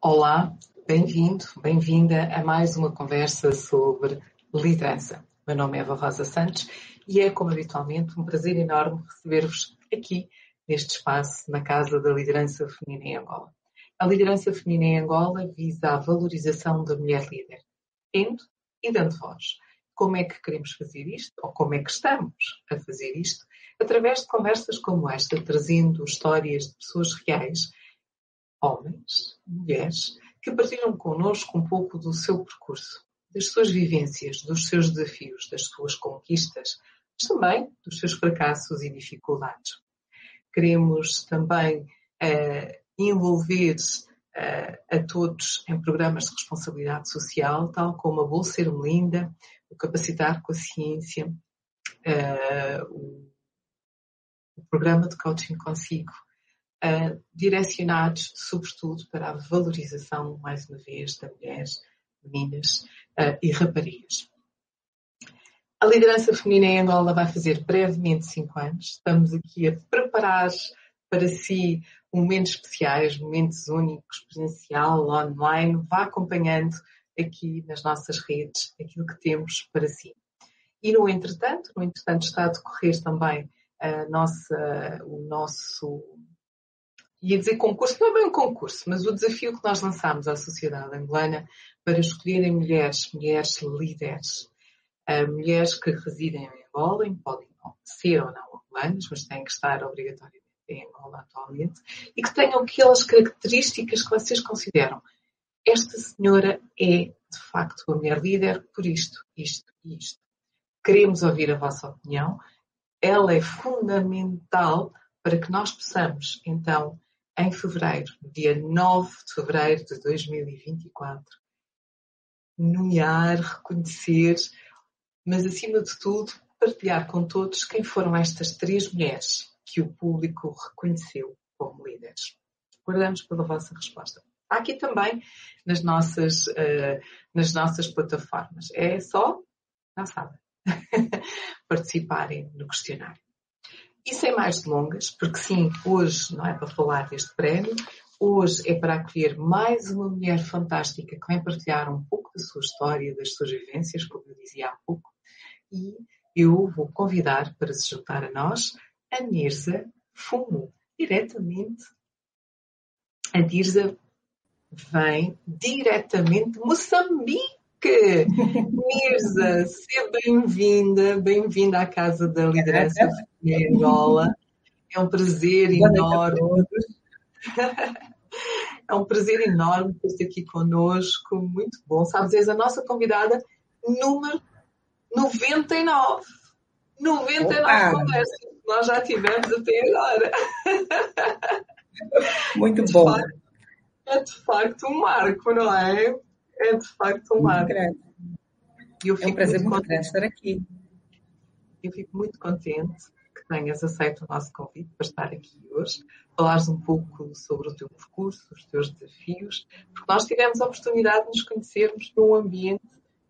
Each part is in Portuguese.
Olá, bem-vindo, bem-vinda a mais uma conversa sobre liderança. Meu nome é Eva Rosa Santos e é, como habitualmente, um prazer enorme receber-vos aqui neste espaço na Casa da Liderança Feminina em Angola. A liderança feminina em Angola visa a valorização da mulher líder, tendo e dando voz. Como é que queremos fazer isto, ou como é que estamos a fazer isto? Através de conversas como esta, trazendo histórias de pessoas reais homens, mulheres, que partilham connosco um pouco do seu percurso, das suas vivências, dos seus desafios, das suas conquistas, mas também dos seus fracassos e dificuldades. Queremos também uh, envolver uh, a todos em programas de responsabilidade social, tal como a Bolsa Ermelinda, o Capacitar com a Ciência, uh, o, o programa de coaching consigo, uh, direcionados, sobretudo, para a valorização, mais uma vez, da mulheres, meninas uh, e raparigas. A liderança feminina em Angola vai fazer brevemente cinco anos. Estamos aqui a preparar para si momentos especiais, momentos únicos, presencial, online. Vá acompanhando aqui nas nossas redes aquilo que temos para si. E no entretanto, no entretanto está a decorrer também a nossa, o nosso ia dizer concurso, não é bem um concurso, mas o desafio que nós lançámos à sociedade angolana para escolherem mulheres, mulheres líderes, uh, mulheres que residem em Angola, podem ser ou não angolanas, mas têm que estar obrigatoriamente em Angola atualmente, e que tenham aquelas características que vocês consideram. Esta senhora é, de facto, uma mulher líder por isto, isto e isto. Queremos ouvir a vossa opinião. Ela é fundamental para que nós possamos, então, em fevereiro, dia 9 de fevereiro de 2024. Nomear, reconhecer, mas acima de tudo, partilhar com todos quem foram estas três mulheres que o público reconheceu como líderes. Guardamos pela vossa resposta. Há aqui também nas nossas, uh, nas nossas plataformas. É só, já sabem, participarem no questionário. E sem mais delongas, porque sim, hoje não é para falar deste prémio, hoje é para acolher mais uma mulher fantástica que vem partilhar um pouco da sua história, das suas vivências, como eu dizia há pouco, e eu vou convidar para se juntar a nós a Nirza Fumo, diretamente. A Nirza vem diretamente de Moçambique que Mirza, seja bem-vinda, bem-vinda à Casa da Liderança em Angola. É um prazer enorme. É um prazer enorme ter-te aqui conosco, muito bom. Sabes, és a nossa convidada número 99. 99 Opa. conversas que nós já tivemos até agora. Muito bom. Facto, é de facto um marco, não é? É de facto um mar. é um prazer muito, muito grande estar aqui. Eu fico muito contente que tenhas aceito o nosso convite para estar aqui hoje, falares um pouco sobre o teu percurso, os teus desafios, porque nós tivemos a oportunidade de nos conhecermos num ambiente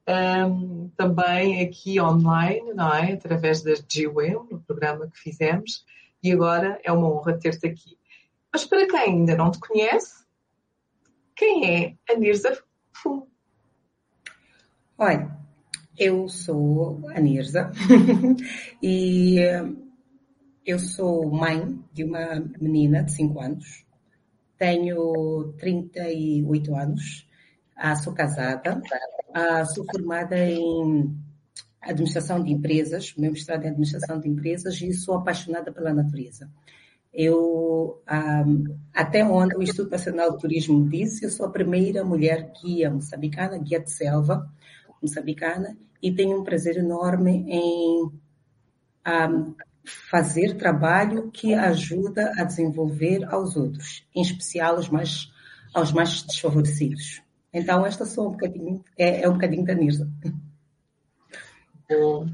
um, também aqui online, não é? Através das GWEM, no programa que fizemos, e agora é uma honra ter-te aqui. Mas para quem ainda não te conhece, quem é a Nirza Olha, eu sou a Nirza e eh, eu sou mãe de uma menina de 5 anos, tenho 38 anos, ah, sou casada, ah, sou formada em administração de empresas, meu mestrado em administração de empresas e sou apaixonada pela natureza. Eu, até onde o Instituto Nacional de Turismo disse, eu sou a primeira mulher guia moçambicana, guia de selva moçambicana, e tenho um prazer enorme em fazer trabalho que ajuda a desenvolver aos outros, em especial aos mais, aos mais desfavorecidos. Então, esta sou um bocadinho, é, é um bocadinho da Nirza. Bom,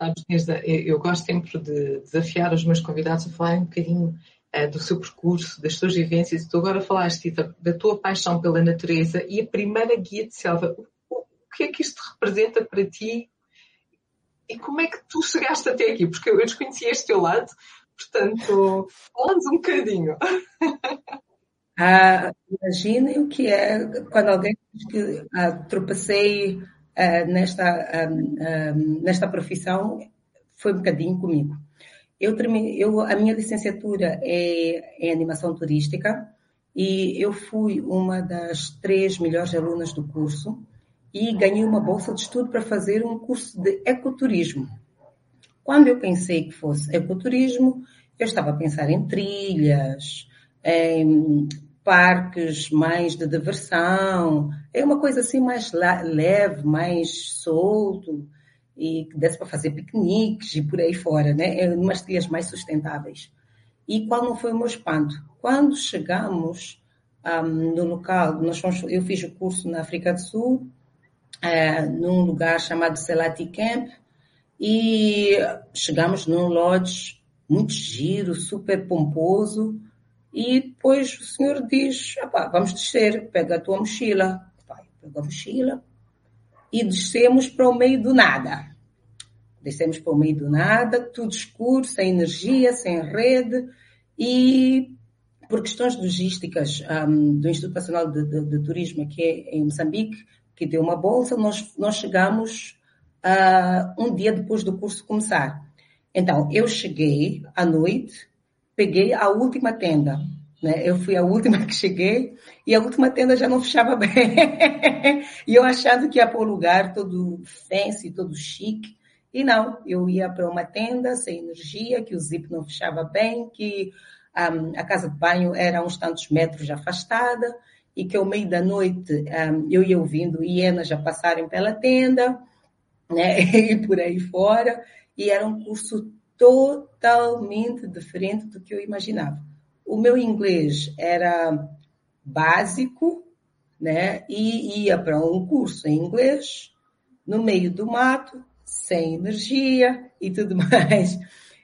Sabes, eu gosto sempre de desafiar os meus convidados a falarem um bocadinho uh, do seu percurso, das suas vivências. Tu agora falaste da, da tua paixão pela natureza e a primeira guia de selva. O, o, que é que isto representa para ti? E como é que tu chegaste até aqui? Porque eu desconhecia este teu lado, portanto, fala-nos um bocadinho. Ah, imaginem o que é quando alguém diz que ah, tropecei ah, nesta, ah, ah, nesta profissão, foi um bocadinho comigo. Eu, eu, a minha licenciatura é em animação turística e eu fui uma das três melhores alunas do curso e ganhei uma bolsa de estudo para fazer um curso de ecoturismo. Quando eu pensei que fosse ecoturismo, eu estava a pensar em trilhas, em parques mais de diversão, é uma coisa assim mais leve, mais solto e que desse para fazer piqueniques e por aí fora, né? É umas trilhas mais sustentáveis. E qual não foi o meu espanto? Quando chegamos um, no local, nós fomos, eu fiz o curso na África do Sul, uh, num lugar chamado Selati Camp, e chegamos num lodge muito giro, super pomposo, e depois o senhor diz, vamos descer, pega a tua mochila. Pega a mochila e descemos para o meio do nada. Descemos para o meio do nada, tudo escuro, sem energia, sem rede, e por questões logísticas um, do Instituto Nacional de, de, de, Turismo aqui em Moçambique, que deu uma bolsa, nós, nós chegamos uh, um dia depois do curso começar. Então, eu cheguei à noite, peguei a última tenda. Né? Eu fui a última que cheguei e a última tenda já não fechava bem. e eu achando que ia para o lugar todo fancy, todo chique. E não, eu ia para uma tenda sem energia, que o zip não fechava bem, que um, a casa de banho era uns tantos metros afastada e que ao meio da noite um, eu ia ouvindo hienas a passarem pela tenda né, e por aí fora, e era um curso totalmente diferente do que eu imaginava. O meu inglês era básico, né, e ia para um curso em inglês, no meio do mato, sem energia e tudo mais.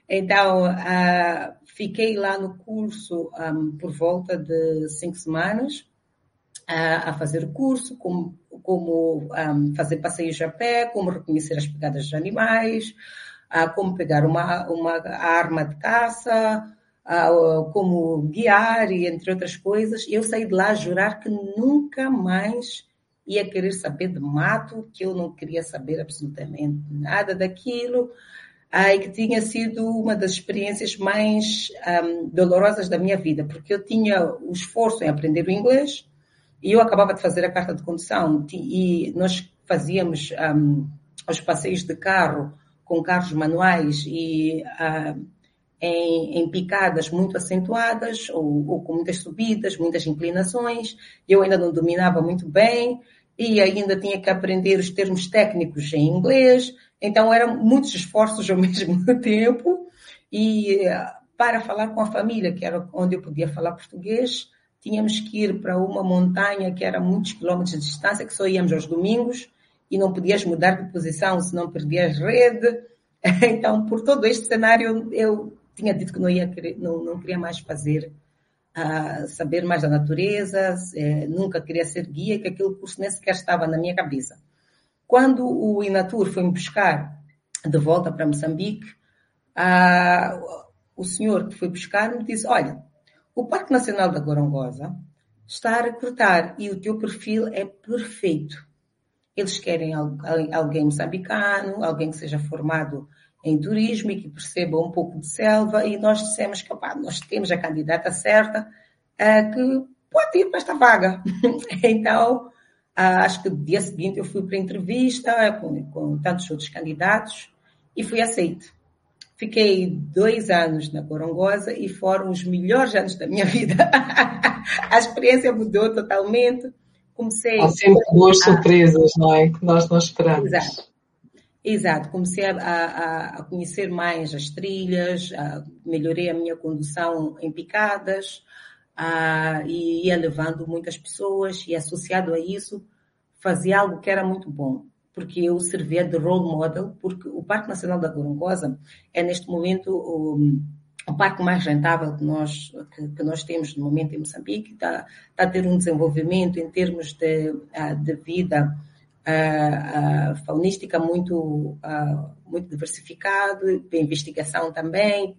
Então, uh, fiquei lá no curso um, por volta de cinco semanas uh, a fazer o curso, como, como um, fazer passeios a pé, como reconhecer as pegadas de animais, uh, como pegar uma, uma arma de caça, como guiar e entre outras coisas. Eu saí de lá a jurar que nunca mais ia querer saber de mato, que eu não queria saber absolutamente nada daquilo, ah, e que tinha sido uma das experiências mais um, dolorosas da minha vida, porque eu tinha o esforço em aprender o inglês e eu acabava de fazer a carta de condução e nós fazíamos um, os passeios de carro com carros manuais e em, em, picadas muito acentuadas ou, ou, com muitas subidas, muitas inclinações. Eu ainda não dominava muito bem e ainda tinha que aprender os termos técnicos em inglês, então eram muitos esforços ao mesmo tempo e para falar com a família, que era onde eu podia falar português, tínhamos que ir para uma montanha que era muitos quilómetros de distância, que só íamos aos domingos e não podias mudar de posição, senão perdias rede. Então, por todo este cenário, eu tinha dito que não ia não, não queria mais fazer a saber mais da natureza, é, nunca queria ser guia, que aquele curso nem sequer estava na minha cabeça. Quando o Inatur foi me buscar de volta para Moçambique, a, o senhor que foi buscar me disse, olha, o Parque Nacional da Gorongosa está a recrutar e o teu perfil é perfeito. Eles querem alguém moçambicano, alguém que seja formado em turismo e que perceba um pouco de selva e nós dissemos que opa, nós temos a candidata certa uh, que pode ir para esta vaga. então, uh, acho que no dia seguinte eu fui para a entrevista com, com tantos outros candidatos e fui aceito. Fiquei dois anos na Corongosa e foram os melhores anos da minha vida. a experiência mudou totalmente. Comecei. Há sempre boas surpresas, não é? Que nós não esperamos. Exato. Exato, comecei a, a, a conhecer mais as trilhas, a, melhorei a minha condução em picadas e ia levando muitas pessoas e associado a isso fazia algo que era muito bom, porque eu servia de role model, porque o Parque Nacional da Gorongosa é neste momento o, o parque mais rentável que nós, que, que, nós temos no momento em Moçambique, está, está a ter um desenvolvimento em termos de, de vida uh, faunística muito, muito diversificado, investigação também,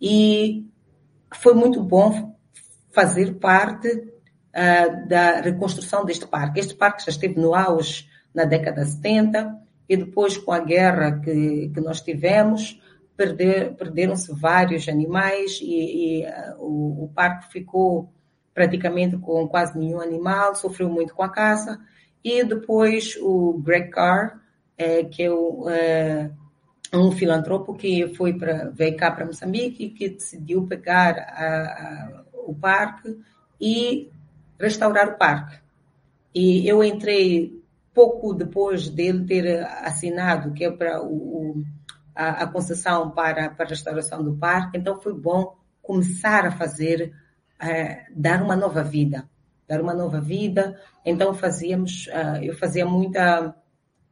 e foi muito bom fazer parte uh, da reconstrução deste parque. Este parque já esteve no auge na década de 70 e depois com a guerra que, que nós tivemos, perder, perderam-se vários animais e, e uh, o, o, parque ficou praticamente com quase nenhum animal, sofreu muito com a caça. E depois o Greg Carr, é, que é o, é, um filantropo que foi para veio cá para Moçambique e que decidiu pegar a, a, o parque e restaurar o parque. E eu entrei pouco depois dele ter assinado, que é para o, a, a, concessão para, para a restauração do parque, então foi bom começar a fazer, é, dar uma nova vida, dar uma nova vida. Então fazíamos, uh, eu fazia muita,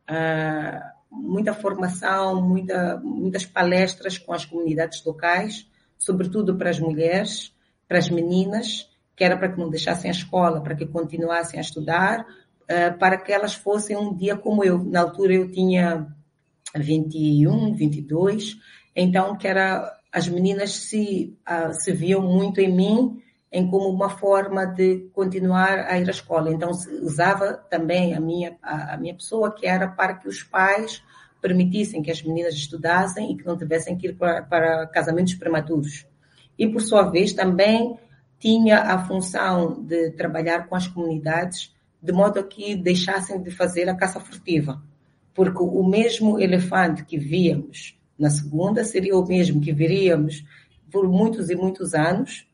uh, muita formação, muita, muitas palestras com as comunidades locais, sobretudo para as mulheres, para as meninas, que era para que não deixassem a escola, para que continuassem a estudar, uh, para que elas fossem um dia como eu. Na altura eu tinha 21, 22, então que era as meninas se, se viam muito em mim em como uma forma de continuar a ir à escola. Então, usava também a minha, a, a, minha pessoa, que era para que os pais permitissem que as meninas estudassem e que não tivessem que ir para, para casamentos prematuros. E, por sua vez, também tinha a função de trabalhar com as comunidades de modo a que deixassem de fazer a caça furtiva. Porque o mesmo elefante que víamos na segunda seria o mesmo que veríamos por muitos e muitos anos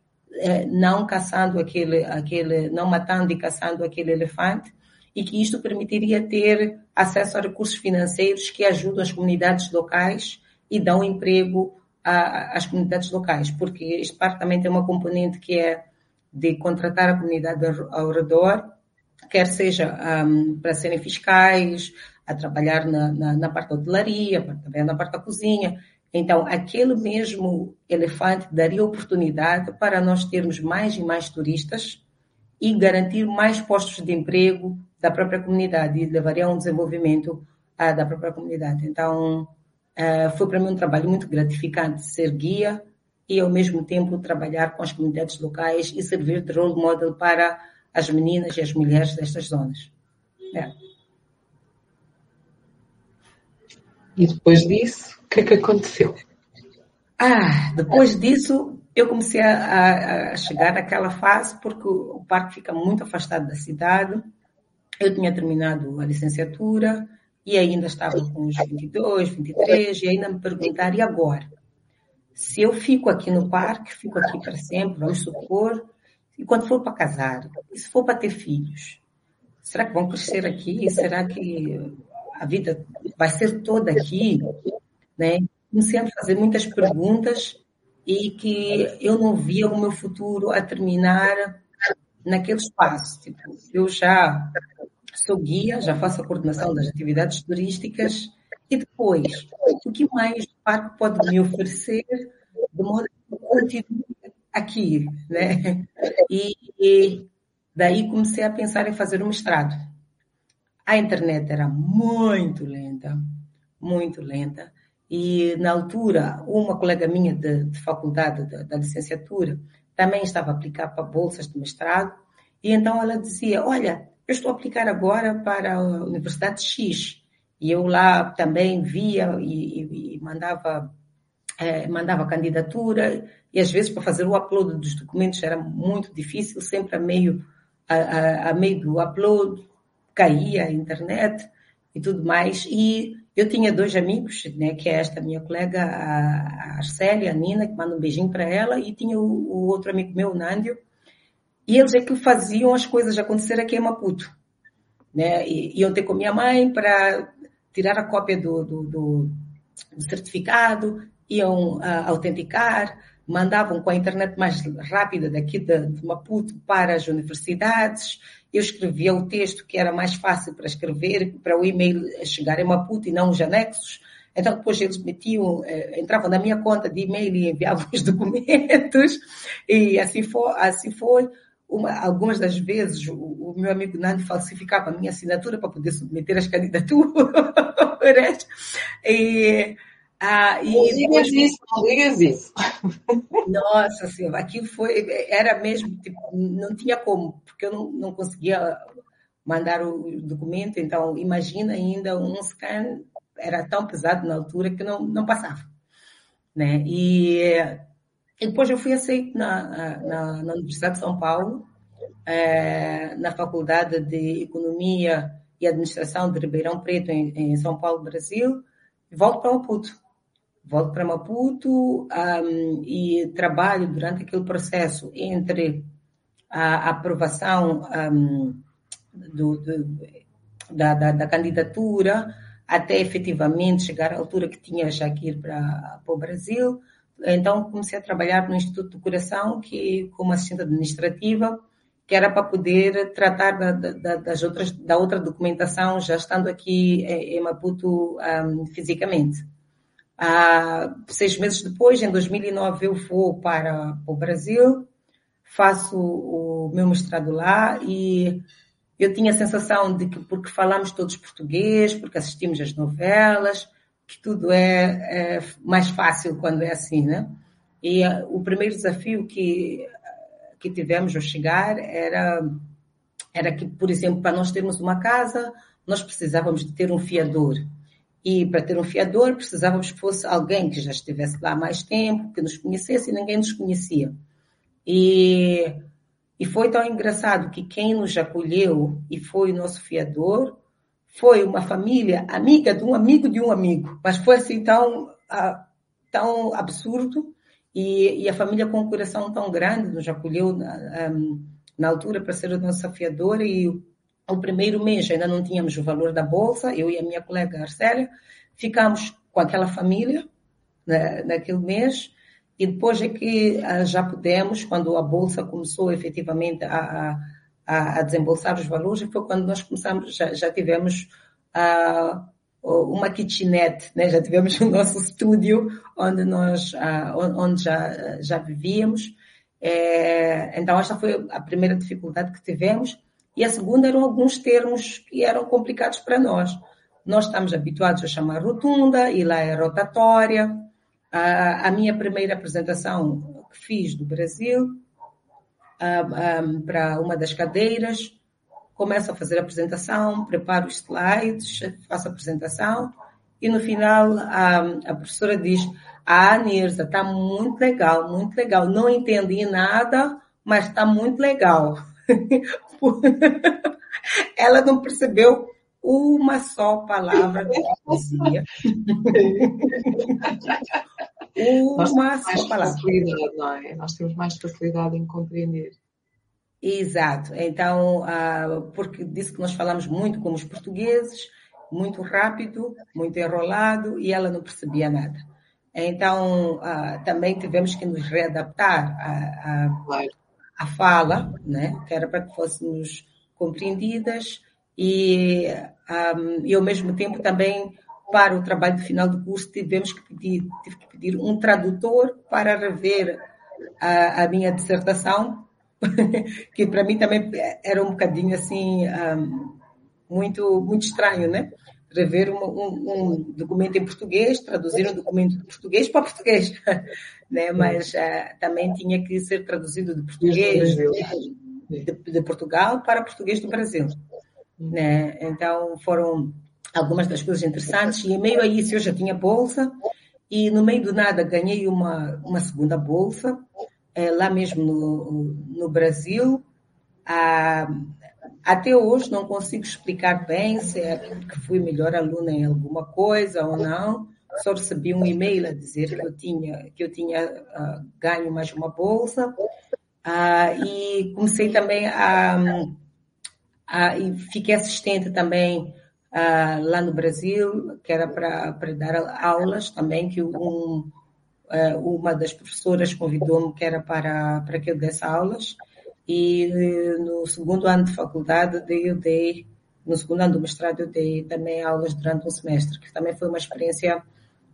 não caçando aquele, aquele, não matando e caçando aquele elefante, e que isto permitiria ter acesso a recursos financeiros que ajudam as comunidades locais e dão emprego às comunidades locais, porque este parque também tem uma componente que é de contratar a comunidade ao redor, quer seja um, para serem fiscais, a trabalhar na, na, na parte da hotelaria, também na parte da cozinha, então, aquele mesmo elefante daria oportunidade para nós termos mais e mais turistas e garantir mais postos de emprego da própria comunidade e levaria a um desenvolvimento uh, da própria comunidade. Então, uh, foi para mim um trabalho muito gratificante ser guia e, ao mesmo tempo, trabalhar com as comunidades locais e servir de role model para as meninas e as mulheres destas zonas. É. E depois disso, o que é que aconteceu? Ah, depois disso, eu comecei a, a, chegar naquela fase porque o parque fica muito afastado da cidade. Eu tinha terminado a licenciatura e ainda estava com os 22, 23 e ainda me perguntar, e agora? Se eu fico aqui no parque, fico aqui para sempre, vamos supor, e quando for para casar, e se for para ter filhos, será que vão crescer aqui? Será que a vida vai ser toda aqui? né? Comecei a fazer muitas perguntas e que eu não via o meu futuro a terminar naquele espaço. Tipo, eu já sou guia, já faço a coordenação das atividades turísticas e depois, o que mais o parque pode me oferecer de modo que eu continue aqui, né? E, e daí comecei a pensar em fazer um mestrado. A internet era muito lenta, muito lenta. E, na altura, uma colega minha de, de faculdade, da, licenciatura, também estava a aplicar para bolsas de mestrado. E então ela dizia: Olha, eu estou a aplicar agora para a Universidade X. E eu lá também via e, e, e mandava, é, mandava candidatura. E às vezes para fazer o upload dos documentos era muito difícil, sempre a meio, a, a, a meio do upload caía a internet e tudo mais. E eu tinha dois amigos, né, que é esta minha colega, a Arcélia, a Nina, que manda um beijinho para ela, e tinha o, o, outro amigo meu, o Nândio, e eles é que faziam as coisas acontecer aqui em Maputo. Né? E, iam ter com minha mãe para tirar a cópia do, do, do, do certificado, iam uh, autenticar, mandavam com a internet mais rápida daqui de, de Maputo para as universidades, eu escrevia o texto que era mais fácil para escrever, para o e-mail chegar em Maputo e não os anexos. Então, depois eles metiam, eh, entravam na minha conta de e-mail e enviavam os documentos. E assim foi. Assim foi. Uma, algumas das vezes o, o, meu amigo Nando falsificava a minha assinatura para poder submeter as candidaturas. e, Ah, e não digas isso, não digas isso. Nossa Senhora, aquilo foi, era mesmo, tipo, não tinha como, porque eu não, não conseguia mandar o documento, então imagina ainda um scan, era tão pesado na altura que não, não passava. Né? E, e depois eu fui aceito na, na, na Universidade de São Paulo, é, na Faculdade de Economia e Administração de Ribeirão Preto, em, em São Paulo, Brasil, e volto para Maputo. Volto para Maputo um, e trabalho durante aquele processo entre a aprovação um, do, do, da, da, da, candidatura até efetivamente chegar à altura que tinha já que ir para, para o Brasil. Então comecei a trabalhar no Instituto do Coração, que como assistente administrativa, que era para poder tratar da, da, das outras, da outra documentação, já estando aqui em Maputo um, fisicamente. Ah, seis meses depois, em 2009, eu vou para o Brasil, faço o meu mestrado lá e eu tinha a sensação de que, porque falamos todos português, porque assistimos às novelas, que tudo é, é mais fácil quando é assim, né? E uh, o primeiro desafio que, que tivemos ao chegar era, era que, por exemplo, para nós termos uma casa, nós precisávamos de ter um fiador. E para ter um fiador, precisávamos que fosse alguém que já estivesse lá há mais tempo, que nos conhecesse e ninguém nos conhecia. E e foi tão engraçado que quem nos acolheu e foi o nosso fiador foi uma família amiga de um amigo de um amigo. Mas foi assim tão, tão absurdo e, e, a família com um coração tão grande nos acolheu na, na altura para ser o nosso fiador e o, primeiro mês ainda não tínhamos o valor da bolsa, eu e a minha colega Arcélia ficamos com aquela família né, naquele mês e depois é que ah, já pudemos, quando a Bolsa começou efetivamente a, a, a desembolsar os valores, foi quando nós começamos, já, já tivemos uh, uma kitchenette, né? já tivemos o nosso estúdio onde nós, uh, onde já, já vivíamos. É, então esta foi a primeira dificuldade que tivemos. E a segunda eram alguns termos que eram complicados para nós. Nós estamos habituados a chamar rotunda e lá é rotatória. A, a minha primeira apresentação que fiz do Brasil para uma das cadeiras, começo a fazer a apresentação, preparo os slides, faço a apresentação e no final a, professora diz: Ah, Nirza, está muito legal, muito legal. Não entendi nada, mas está muito legal. Ela não percebeu uma só palavra que eu dizia. uma só palavra. Não é? Nós temos mais facilidade em compreender. Exato. Então, uh, porque disse que nós falamos muito como os portugueses, muito rápido, muito enrolado, e ela não percebia nada. Então, uh, também tivemos que nos readaptar à fala, né? que era para que fôssemos compreendidas, e, um, e ao mesmo tempo também para o trabalho de final do curso tivemos que pedir, tive que pedir um tradutor para rever a, a minha dissertação, que para mim também era um bocadinho assim um, muito muito estranho, né? Rever um, um, documento em português, traduzir um documento de português para português, né? Mas uh, também tinha que ser traduzido de português de, de Portugal para português do Brasil né? Então foram algumas das coisas interessantes e em meio a isso eu já tinha bolsa e no meio do nada ganhei uma, uma segunda bolsa é, lá mesmo no, no Brasil. Ah, até hoje não consigo explicar bem se é porque fui melhor aluna em alguma coisa ou não. Só recebi um e-mail a dizer que eu tinha, que eu tinha uh, ganho mais uma bolsa. Uh, e comecei também a, ah, e fiquei assistente também ah, lá no Brasil, que era para, dar aulas também, que um, uma das professoras convidou-me que era para, para que eu desse aulas. E no segundo ano de faculdade eu dei, no segundo ano do mestrado eu dei também aulas durante um semestre, que também foi uma experiência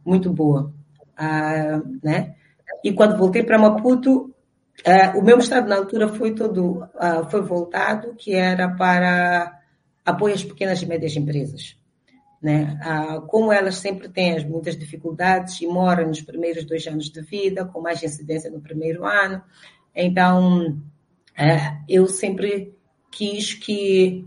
muito boa. Ah, né? E quando voltei para Maputo, Uh, o meu mestrado na altura foi todo, uh, foi voltado, que era para apoio às pequenas e médias empresas. Né? Como elas sempre têm muitas dificuldades e moram nos primeiros dois anos de vida, com mais incidência no primeiro ano, então eu sempre quis que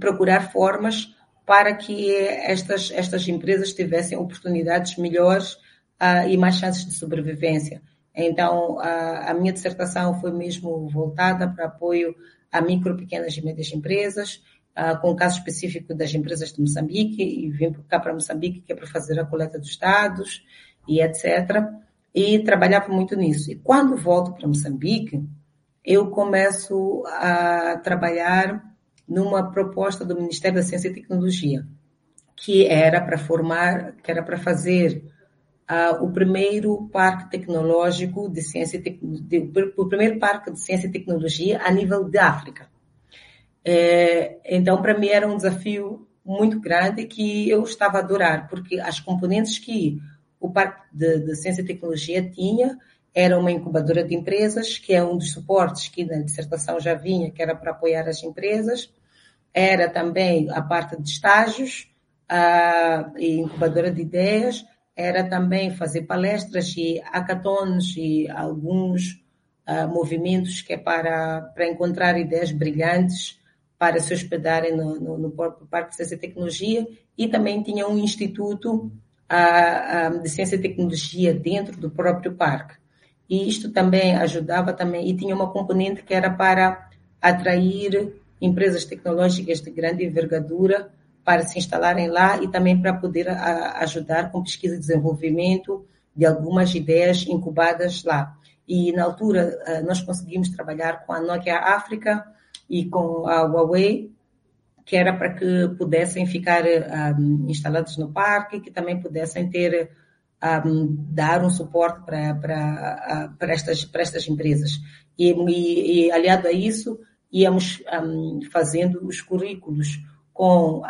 procurar formas para que estas, estas empresas tivessem oportunidades melhores uh, e mais chances de sobrevivência. Então, a, a minha dissertação foi mesmo voltada para apoio a micro, pequenas e médias empresas, uh, com o caso específico das empresas de Moçambique, e vim cá para Moçambique, que é para fazer a coleta dos dados e etc. E trabalhava muito nisso. E quando volto para Moçambique, eu começo a trabalhar numa proposta do Ministério da Ciência e Tecnologia, que era para formar, que era para fazer uh, o primeiro parque tecnológico de ciência e de, o primeiro parque de ciência e tecnologia a nível de África. É, então, para mim era um desafio muito grande que eu estava a adorar, porque as componentes que o Parque de, de Ciência e Tecnologia tinha era uma incubadora de empresas, que é um dos suportes que na dissertação já vinha, que era para apoiar as empresas. Era também a parte de estágios, a incubadora de ideias, era também fazer palestras e hackathons e alguns uh, movimentos que é para, para encontrar ideias brilhantes para se hospedarem no, no, no Parque de Ciência e Tecnologia e também tinha um instituto uh, de Ciência e Tecnologia dentro do próprio parque. E isto também ajudava também, e tinha uma componente que era para atrair empresas tecnológicas de grande envergadura para se instalarem lá e também para poder ajudar com pesquisa e desenvolvimento de algumas ideias incubadas lá. E na altura nós conseguimos trabalhar com a Nokia África e com a Huawei, que era para que pudessem ficar um, instalados no parque, que também pudessem ter um, dar um suporte para, para, para, estas, para estas empresas. E, e, e aliado a isso, íamos um, fazendo os currículos com,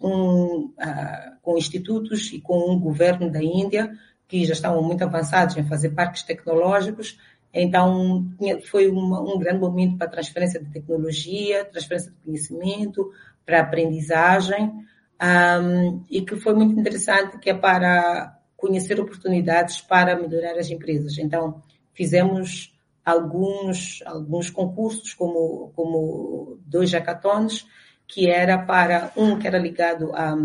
um, uh, com institutos e com um governo da Índia que já estavam muito avançados em fazer parques tecnológicos. Então, foi uma, um grande momento para transferência de tecnologia, transferência de conhecimento, para aprendizagem, um, e que foi muito interessante, que é para conhecer oportunidades para melhorar as empresas. Então, fizemos alguns, alguns concursos, como, como dois hackathons, que era para um que era ligado a,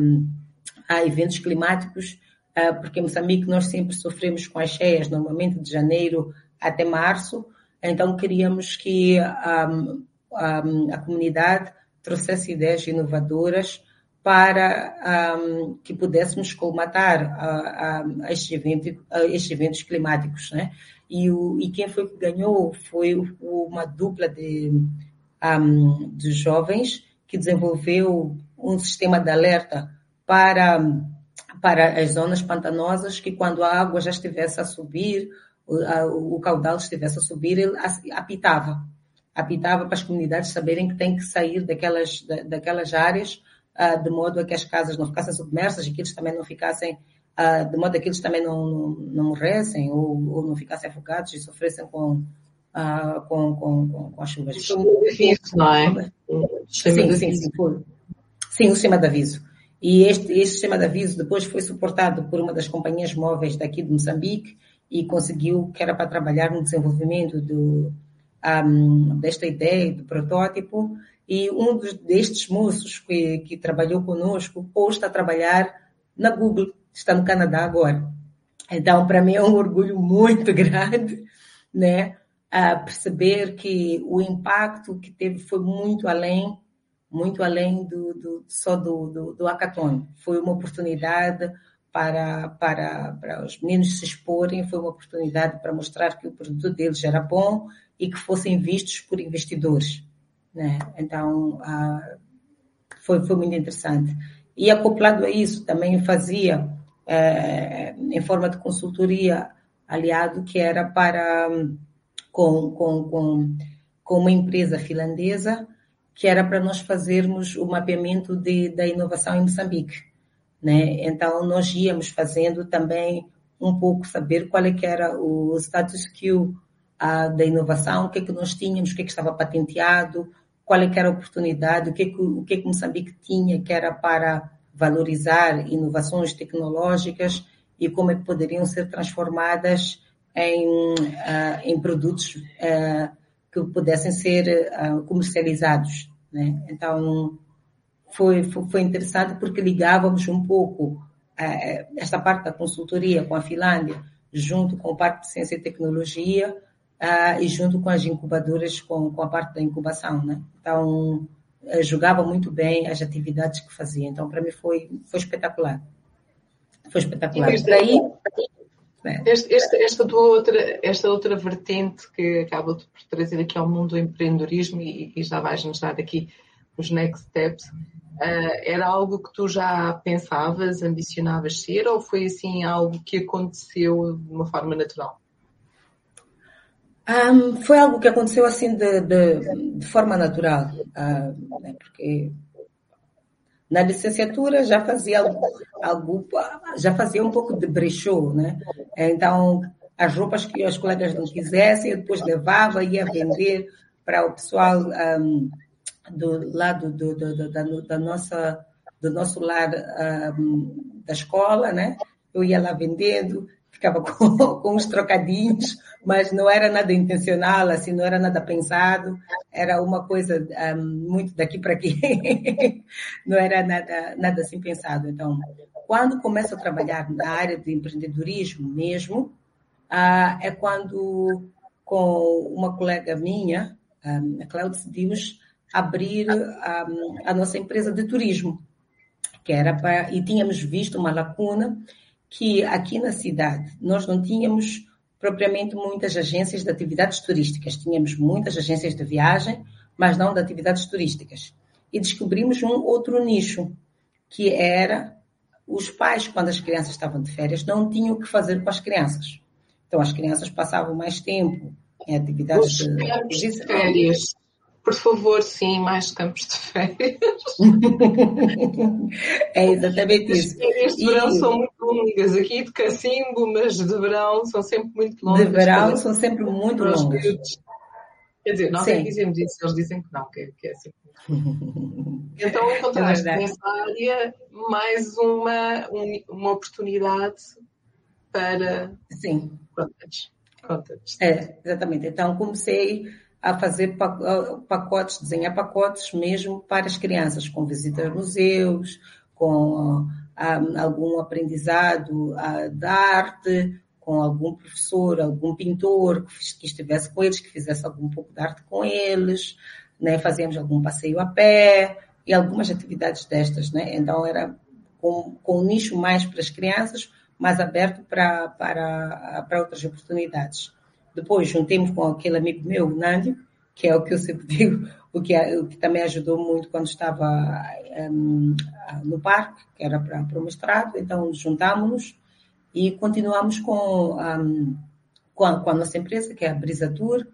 a eventos climáticos, ah, porque em Moçambique nós sempre sofremos com as cheias, normalmente de janeiro até março, então queríamos que a, a, a comunidade trouxesse ideias inovadoras para um, que pudéssemos colmatar a, a, estes, eventos, estes eventos climáticos. Né? E, o, e quem foi que ganhou foi uma dupla de, um, de jovens que desenvolveu um sistema de alerta para, para as zonas pantanosas, que quando a água já estivesse a subir, o, a, o caudal estivesse a subir, ele apitava. Apitava para as comunidades saberem que têm que sair daquelas, daquelas áreas, uh, de modo a que as casas não ficassem submersas e que eles também não ficassem, uh, de modo a que eles também não, não, não morressem ou, ou, não ficassem afogados e sofressem com, uh, com, com, com, as chuvas. Isso não é? Sim, sim, sim. Sim, o sistema de aviso. E este, este sistema de aviso depois foi suportado por uma das companhias móveis daqui de Moçambique e conseguiu, que era para trabalhar no desenvolvimento do, um, desta ideia, do protótipo, e um destes moços que, que trabalhou conosco está a trabalhar na Google, está no Canadá agora. Então, para mim é um orgulho muito grande, né? A perceber que o impacto que teve foi muito além muito além do, do só do, do, do hackathon. Foi uma oportunidade para, para, para os meninos se exporem, foi uma oportunidade para mostrar que o produto deles era bom e que fossem vistos por investidores. Né? Então, ah, foi, foi muito interessante. E acoplado a isso, também fazia, é, em forma de consultoria, aliado que era para, com, com, com, com uma empresa finlandesa, que era para nós fazermos o mapeamento de, da inovação em Moçambique. Né? Então, nós íamos fazendo também um pouco saber qual é que era o status quo uh, da inovação, o que é que nós tínhamos, o que é que estava patenteado, qual é era a oportunidade, o que, que, o que, que Moçambique tinha que era para valorizar inovações tecnológicas e como é que poderiam ser transformadas em, uh, em produtos uh, que pudessem ser uh, comercializados. Né? Então, foi, foi interessante porque ligávamos um pouco esta parte da consultoria com a Finlândia, junto com a parte de ciência e tecnologia, e junto com as incubadoras, com, com a parte da incubação. Né? Então, jogava muito bem as atividades que fazia. Então, para mim, foi, foi espetacular. Foi espetacular. Daí, né? Este, este, esta, outra, esta outra vertente que acaba de trazer aqui ao mundo do empreendedorismo e, e já vais nos dar aqui os next steps, uh, era algo que tu já pensavas, ambicionavas ser ou foi assim algo que aconteceu de uma forma natural? Um, foi algo que aconteceu assim de, de, de forma natural, né? porque na licenciatura já fazia algo, já fazia um pouco de brechó, né? Então, as roupas que os colegas não quisessem, eu depois levava e ia vender para o pessoal um, do lado do, do, do, da, da, nossa, do nosso lar um, da escola, né? Eu ia lá vendendo, ficava com, com uns trocadinhos, mas não era nada intencional, assim, não era nada pensado, era uma coisa um, muito daqui para aqui, não era nada, nada assim pensado. Então, quando começo a trabalhar na área de empreendedorismo mesmo, uh, é quando, com uma colega minha, um, a Cláudia, decidimos abrir um, a nossa empresa de turismo, que era para, e tínhamos visto uma lacuna que aqui na cidade nós não tínhamos propriamente muitas agências de atividades turísticas. Tínhamos muitas agências de viagem, mas não de atividades turísticas. E descobrimos um outro nicho, que era os pais, quando as crianças estavam de férias, não tinham o que fazer com as crianças. Então, as crianças passavam mais tempo em atividades de, de férias. Por favor, sim, mais campos de férias. é exatamente isso. As férias de verão e... são muito longas. Aqui de Cacimbo, mas de verão são sempre muito longas. De verão são sempre muito longas. Quer dizer, nós é dizemos isso, eles dizem que não, que, que é assim. então encontraste é nessa área mais uma, uma oportunidade para. Sim. Contas. Contas. É, exatamente. Então comecei a fazer pacotes, desenhar pacotes mesmo para as crianças, com visitas a museus, com algum aprendizado da arte, com algum professor, algum pintor que, estivesse com eles, que fizesse algum pouco de arte com eles, né? fazíamos algum passeio a pé e algumas atividades destas, né? Então era com, com um nicho mais para as crianças, mais aberto para, para, para outras oportunidades. Depois juntemos com aquele amigo meu, Nândio, que é o que eu sempre digo, o que, o que também ajudou muito quando estava um, no parque, que era para, para o mestrado, então juntámos-nos e continuamos com, um, com, a, com, a, nossa empresa, que é a Brisa Tour,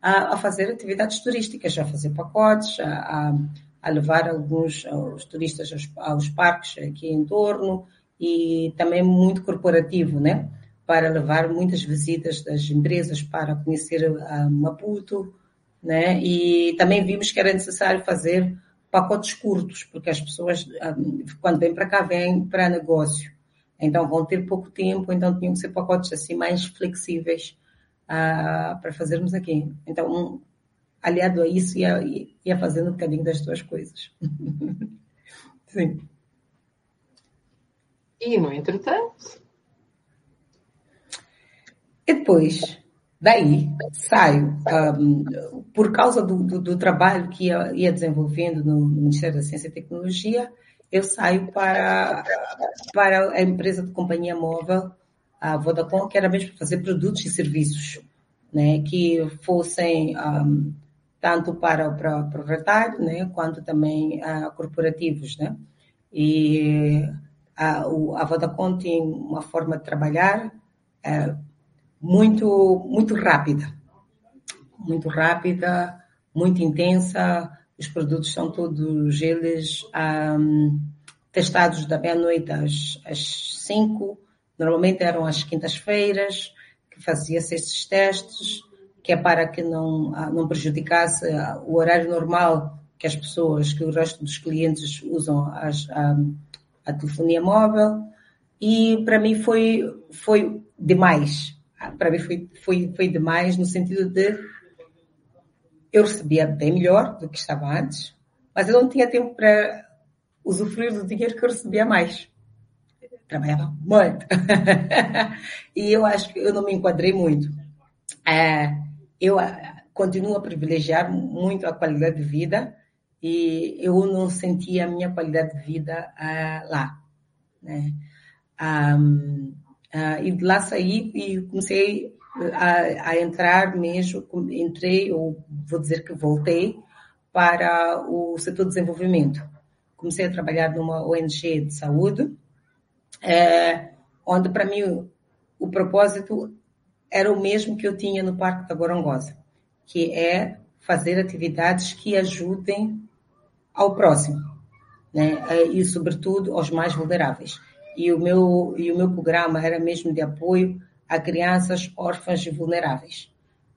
a, a fazer atividades turísticas, a fazer pacotes, a, a levar alguns turistas aos, aos parques aqui em torno e também muito corporativo, né? Para levar muitas visitas das empresas para conhecer Maputo, né? E também vimos que era necessário fazer pacotes curtos, porque as pessoas, quando vêm para cá, vêm para negócio. Então vão ter pouco tempo, então tinham que ser pacotes assim mais flexíveis uh, para fazermos aqui. Então, um, aliado a isso, ia, ia fazendo um bocadinho das duas coisas. Sim. E, no entretanto, e depois, daí, saio, um, por causa do, do, do, trabalho que ia, ia desenvolvendo no, Ministério da Ciência e Tecnologia, eu saio para, para a empresa de companhia móvel, a Vodacom, que era mesmo para fazer produtos e serviços, né, que fossem um, tanto para o retalho, né, quanto também uh, corporativos, né. E a, a Vodacom tem uma forma de trabalhar uh, muito, muito rápida. Muito rápida, muito intensa. Os produtos são todos eles um, testados da meia-noite às, às cinco. Normalmente eram às quintas-feiras que fazia-se estes testes, que é para que não, ah, não prejudicasse o horário normal que as pessoas, que o resto dos clientes usam as, a, a telefonia móvel. E para mim foi, foi demais. Para mim foi, foi, foi demais no sentido de eu recebia bem melhor do que estava antes, mas eu não tinha tempo para usufruir do dinheiro que eu recebia mais. Trabalhava muito. e eu acho que eu não me enquadrei muito. É, eu ah, continuo a privilegiar muito a qualidade de vida e eu não sentia a minha qualidade de vida lá. Né? Um, uh, e de lá saí e comecei a, a, entrar mesmo, entrei, ou vou dizer que voltei, para o setor de desenvolvimento. Comecei a trabalhar numa ONG de saúde, é, onde para mim o, o propósito era o mesmo que eu tinha no Parque da Gorongosa, que é fazer atividades que ajudem ao próximo, né? e sobretudo aos mais vulneráveis. E o meu e o meu programa era mesmo de apoio a crianças órfãs e vulneráveis.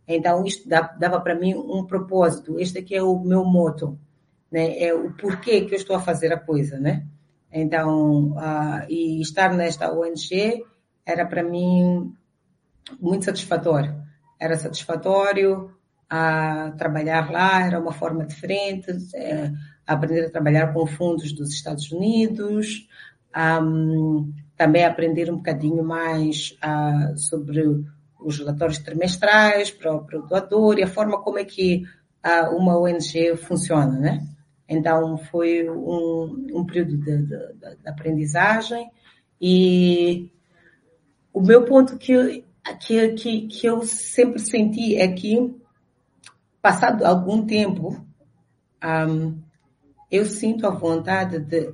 Então isto dava para mim um propósito. Este aqui é o meu moto, né? É o porquê que eu estou a fazer a coisa, né? Então uh, e estar nesta ONG era para mim muito satisfatório. Era satisfatório a trabalhar lá, era uma forma diferente, é, aprender a trabalhar com fundos dos Estados Unidos, um, também aprender um bocadinho mais uh, sobre os relatórios trimestrais para o, doador e a forma como é que uh, uma ONG funciona, né? Então, foi um, um período de, de, de, aprendizagem e o meu ponto que que, que, que eu sempre senti é que, passado algum tempo, um, eu sinto a vontade de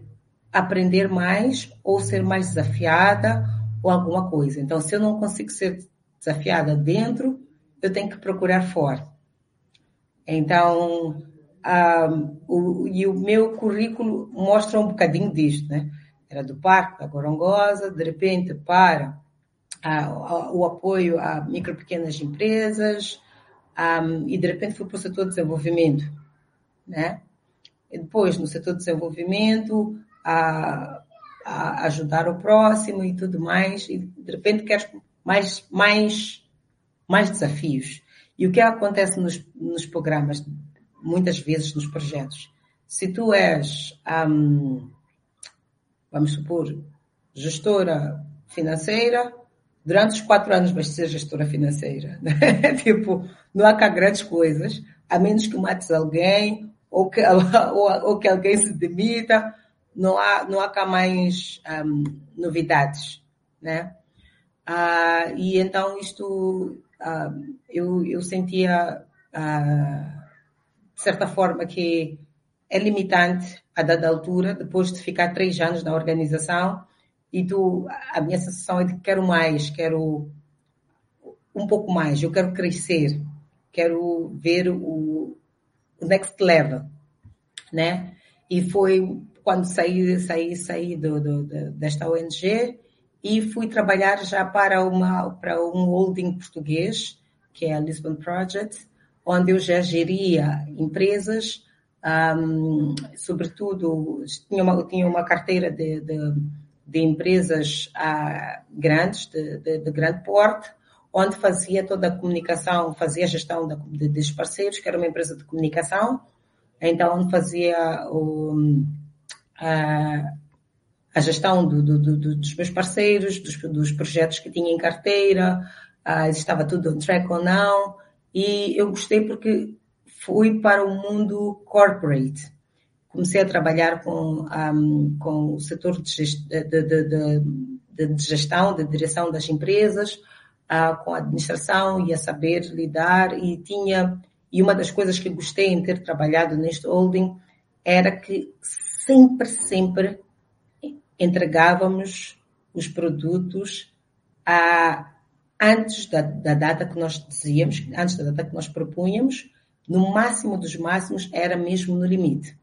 aprender mais ou ser mais desafiada ou alguma coisa. Então, se eu não consigo ser desafiada dentro, eu tenho que procurar fora. Então, um, o, e o meu currículo mostra um bocadinho disto, né? Era do Parque da Gorongosa, de repente para o apoio a micro e pequenas empresas um, e de repente fui para o setor de desenvolvimento, né? E depois no setor de desenvolvimento a, a, ajudar o próximo e tudo mais e de repente queres mais mais mais desafios. E o que acontece nos, nos programas, muitas vezes nos projetos, se tu és, um, vamos supor, gestora financeira, durante os quatro anos vais ser gestora financeira. Né? tipo, não há cá grandes coisas, a menos que mates alguém ou que, ou, ou que alguém se demita, não há, não há cá mais um, novidades, né? Uh, e então isto, uh, eu, eu sentia, uh, de certa forma, que é limitante a dada altura, depois de ficar três anos na organização, e tu, a minha sensação é de que quero mais, quero um pouco mais, eu quero crescer, quero ver o, o next level, né? E foi quando saí, saí, saí do, do, desta ONG e fui trabalhar já para uma para um holding português que é a Lisbon Project, onde eu já geria empresas, um, sobretudo tinha uma tinha uma carteira de, de de empresas ah, grandes, de, de, de, grande porte, onde fazia toda a comunicação, fazia a gestão de, dos parceiros, que era uma empresa de comunicação, então onde fazia o, a, a gestão do, do, do, dos meus parceiros, dos, dos, projetos que tinha em carteira, ah, estava tudo on track ou não, e eu gostei porque fui para o mundo corporate. Comecei a trabalhar com, um, com o setor de, de, de, de, gestão, de direção das empresas, uh, com a administração e a saber lidar e tinha, e uma das coisas que gostei em ter trabalhado neste holding era que sempre, sempre entregávamos os produtos a, antes da, da data que nós dizíamos, antes da data que nós propunhamos, no máximo dos máximos era mesmo no limite.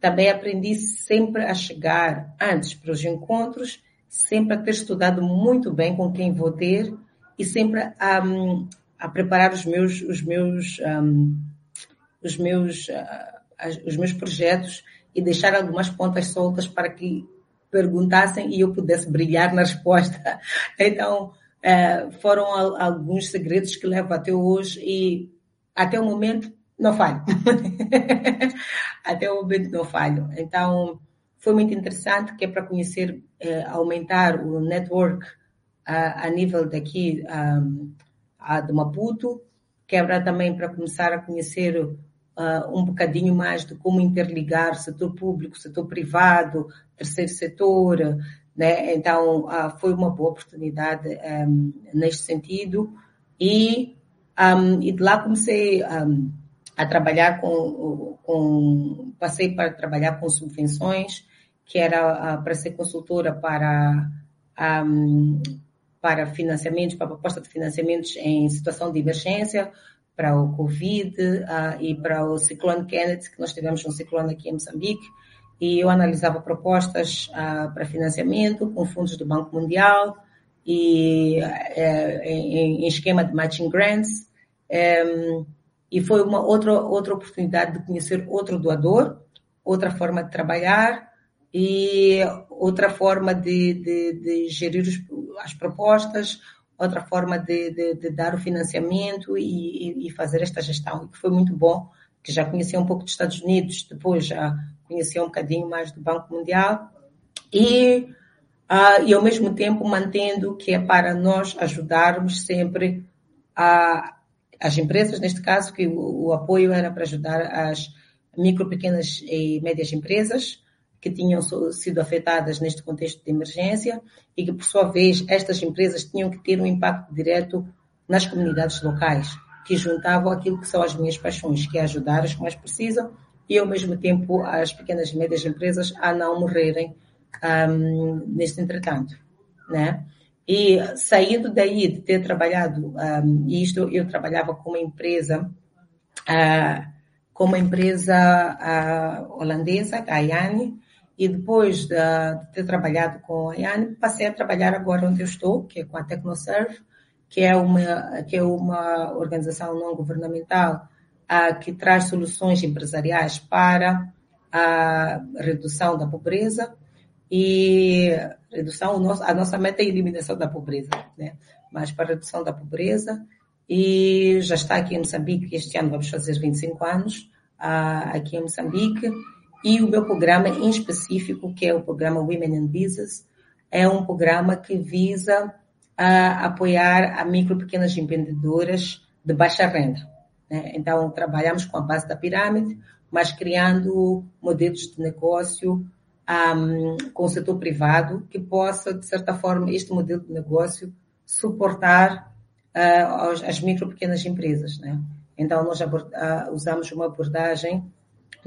Também aprendi sempre a chegar antes para os encontros, sempre a ter estudado muito bem com quem vou ter e sempre a, a preparar os meus, os meus, um, os meus, uh, os meus projetos e deixar algumas pontas soltas para que perguntassem e eu pudesse brilhar na resposta. Então, uh, foram alguns segredos que levo até hoje e até o momento não falho. até o momento não falho. Então, foi muito interessante, que é para conhecer, uh, aumentar o network uh, a nível daqui um, de Maputo, quebra também para começar a conhecer uh, um bocadinho mais de como interligar setor público, setor privado, terceiro setor, né? Então, uh, foi uma boa oportunidade um, neste sentido e, um, e de lá comecei um, a trabalhar com, com, passei para trabalhar com subvenções, que era uh, para ser consultora para para financiamentos, para proposta de financiamentos em situação de emergência, para o Covid uh, e para o ciclone Kennedy, que nós tivemos um ciclone aqui em Moçambique, e eu analisava propostas uh, para financiamento com fundos do Banco Mundial e uh, em, em, esquema de matching grants. Um, e foi uma outra, outra oportunidade de conhecer outro doador, outra forma de trabalhar e outra forma de, de, de gerir as propostas, outra forma de, de, de dar o financiamento e, e, fazer esta gestão, que foi muito bom, que já conhecia um pouco dos Estados Unidos, depois já conhecia um bocadinho mais do Banco Mundial e, uh, e ao mesmo tempo mantendo que é para nós ajudarmos sempre a, as empresas, neste caso, que o, o apoio era para ajudar as micro, pequenas e médias empresas, que tinham sido afetadas neste contexto de emergência e que, por sua vez, estas empresas tinham que ter um impacto direto nas comunidades locais, que juntavam aquilo que são as minhas paixões, que é ajudar os que mais precisam e, ao mesmo tempo, as pequenas e médias empresas a não morrerem um, neste entretanto, né? E saindo daí de ter trabalhado, um, isto eu trabalhava com uma empresa, uh, com uma empresa uh, holandesa, a Ayane, e depois de, de, ter trabalhado com a Iane, passei a trabalhar agora onde eu estou, que é com a Tecnoserve, que é uma, que é uma organização não governamental uh, que traz soluções empresariais para a redução da pobreza e redução, a nossa meta é a eliminação da pobreza, né? mas para a redução da pobreza e já está aqui em Moçambique, este ano vamos fazer 25 anos uh, aqui em Moçambique e o meu programa em específico, que é o programa Women in Business, é um programa que visa uh, apoiar a micro e pequenas empreendedoras de baixa renda. Né? Então, trabalhamos com a base da pirâmide, mas criando modelos de negócio um, com o setor privado que possa, de certa forma, este modelo de negócio suportar uh, as micro e pequenas empresas. Né? Então, nós uh, usamos uma abordagem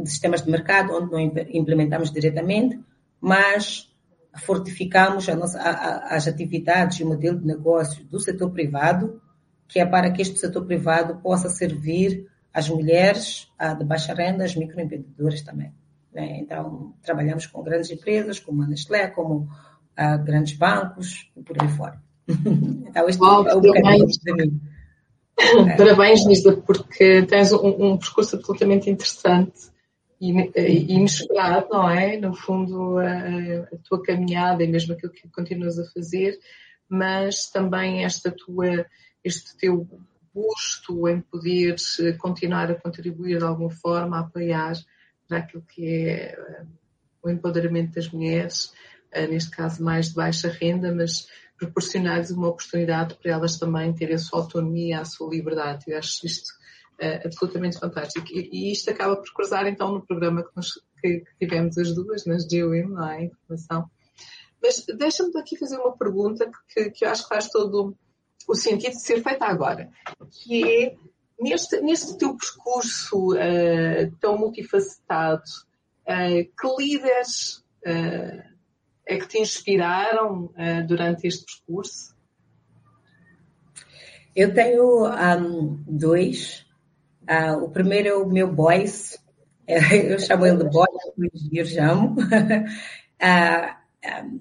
de sistemas de mercado, onde não implementamos diretamente, mas fortificamos nossa, a, a, as atividades e o modelo de negócio do setor privado, que é para que este setor privado possa servir as mulheres a, de baixa renda, as microempreendedoras também. Né? Então, trabalhamos com grandes empresas, como a Nestlé, como a, grandes bancos e por aí fora. então, este Uau, é o bocadinho de mim. Parabéns, Lisa, porque tens um, um percurso absolutamente interessante inesperado, não é? No fundo, a, tua caminhada e mesmo aquilo que continuas a fazer, mas também esta tua, este teu gosto em poder continuar a contribuir de alguma forma, a apoiar para aquilo que é eh, o empoderamento das mulheres, eh, neste caso mais de baixa renda, mas proporcionar-lhes uma oportunidade para elas também terem a sua autonomia, a sua liberdade. Eu acho isto uh, absolutamente fantástico. E, e, isto acaba por cruzar então no programa que, que, que tivemos as duas, nas GUM, não é? Informação. Mas deixa-me aqui fazer uma pergunta que, que eu acho que faz todo o sentido de ser feita agora, que é neste, neste teu percurso uh, tão multifacetado, uh, que líderes uh, é que te inspiraram durante este percurso? Eu tenho um, dois Uh, o primeiro é o meu boys, eu chamo ele de boys, eu chamo. Uh,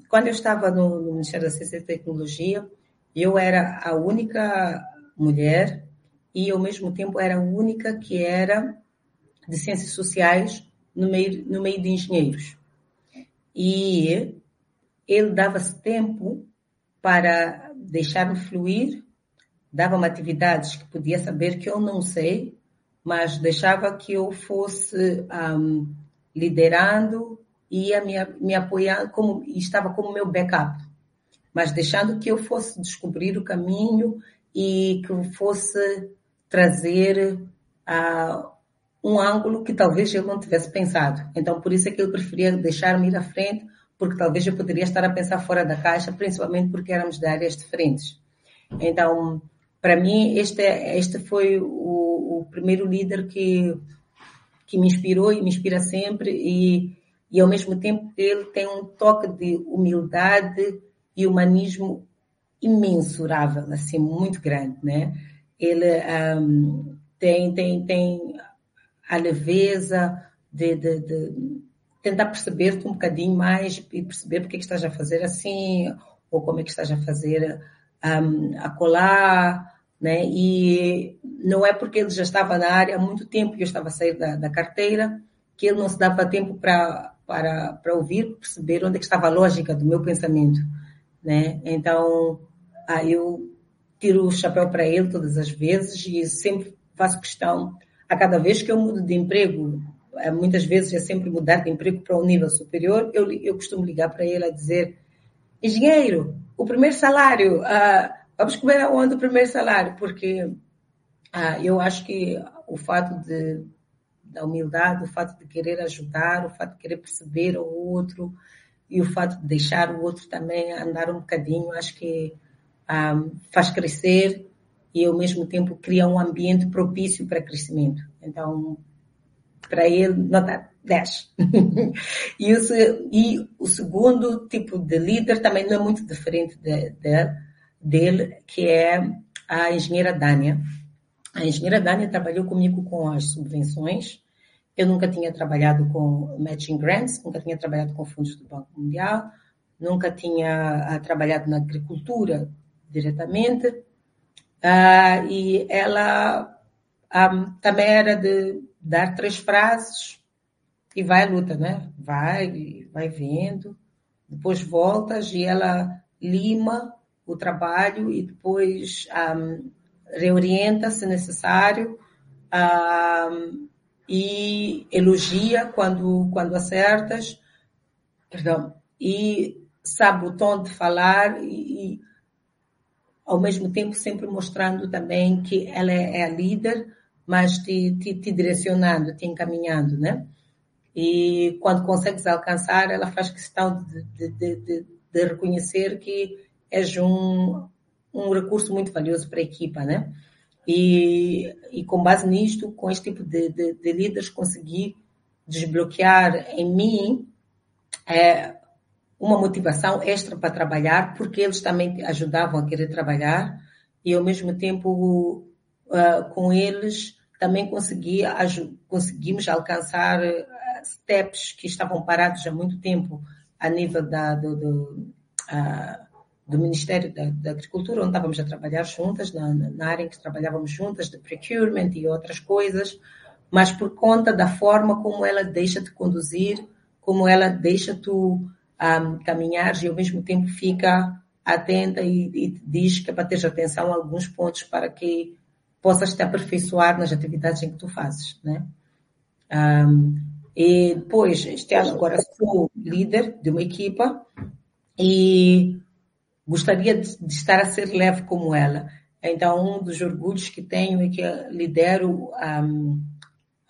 quando eu estava no, no, Ministério da Ciência e Tecnologia, eu era a única mulher e ao mesmo tempo era a única que era de ciências sociais no meio, no meio de engenheiros. E ele dava-se tempo para deixar-me fluir, dava-me atividades que podia saber que eu não sei, mas deixava que eu fosse um, liderando e ia me, me apoiar como estava como meu backup, mas deixando que eu fosse descobrir o caminho e que eu fosse trazer uh, um ângulo que talvez eu não tivesse pensado. Então, por isso é que ele preferia deixar-me ir à frente, porque talvez eu poderia estar a pensar fora da caixa, principalmente porque éramos de áreas diferentes. Então, para mim, este, este foi o, o primeiro líder que, que me inspirou e me inspira sempre e, e ao mesmo tempo ele tem um toque de humildade e humanismo imensurável, assim, muito grande, né? Ele um, tem, tem, tem a leveza de, de, de tentar perceber-te um bocadinho mais e perceber porque é que estás a fazer assim, ou como é que estás a fazer um, a colar, né? E não é porque ele já estava na área há muito tempo que eu estava a sair da, da carteira, que ele não se dava tempo para, para, para ouvir, perceber onde é estava a lógica do meu pensamento, né? Então, aí eu tiro o chapéu para ele todas as vezes e sempre faço questão a cada vez que eu mudo de emprego, eh, muitas vezes é sempre mudar de emprego para um nível superior, eu, eu costumo ligar para ele a dizer, engenheiro, o primeiro salário, ah, vamos comer aonde o primeiro salário? Porque ah, eu acho que o fato de, da humildade, o fato de querer ajudar, o fato de querer perceber o outro e o fato de deixar o outro também andar um bocadinho, acho que ah, faz crescer e ao mesmo tempo cria um ambiente propício para crescimento. Então, para ele, nota 10. e, o, e o segundo tipo de líder também não é muito diferente de, de, dele, que é a engenheira Dânia. A engenheira Dânia trabalhou comigo com as subvenções. Eu nunca tinha trabalhado com matching grants, nunca tinha trabalhado com fundos do Banco Mundial, nunca tinha uh, trabalhado na agricultura diretamente. Uh, e ela um, também era de dar três frases e vai à luta, né? Vai, vai vendo, depois voltas e ela lima o trabalho e depois um, reorienta se necessário um, e elogia quando, quando acertas, perdão, e sabe o tom de falar e, ao mesmo tempo sempre mostrando também que ela é a líder, mas te, te, te direcionando, te encaminhando, né? E quando consegues alcançar, ela faz questão de, de, de, de reconhecer que és um, um recurso muito valioso para a equipa, né? E, e com base nisto, com este tipo de, de, de líderes, consegui desbloquear em mim é, uma motivação extra para trabalhar, porque eles também ajudavam a querer trabalhar e ao mesmo tempo uh, com eles também consegui, conseguimos alcançar ah, steps que estavam parados há muito tempo a nível da, do, do, uh, do Ministério da, da, Agricultura, onde estávamos a trabalhar juntas, na, na área em que trabalhávamos juntas, de procurement e outras coisas, mas por conta da forma como ela deixa-te conduzir, como ela deixa-te um, caminhar e ao mesmo tempo fica atenta e, e diz que é para ter atenção a alguns pontos para que possas te aperfeiçoar nas atividades em que tu fazes, né? Um, e depois, este ano agora sou líder de uma equipa e gostaria de, estar a ser leve como ela. Então, um dos orgulhos que tenho é que lidero um,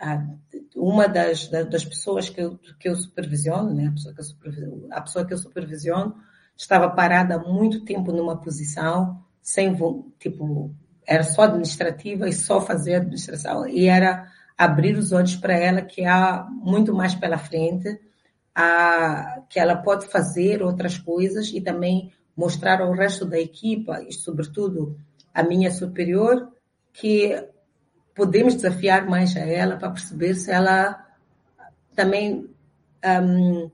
a, uma das, das pessoas que eu, que eu supervisiono, né, a pessoa que eu supervisiono, a pessoa que eu supervisiono estava parada há muito tempo numa posição sem, tipo, era só administrativa e só fazer administração. E era abrir os olhos para ela que há muito mais pela frente, a, que ela pode fazer outras coisas e também mostrar ao resto da equipa, e sobretudo a minha superior, que podemos desafiar mais a ela para perceber se ela também um,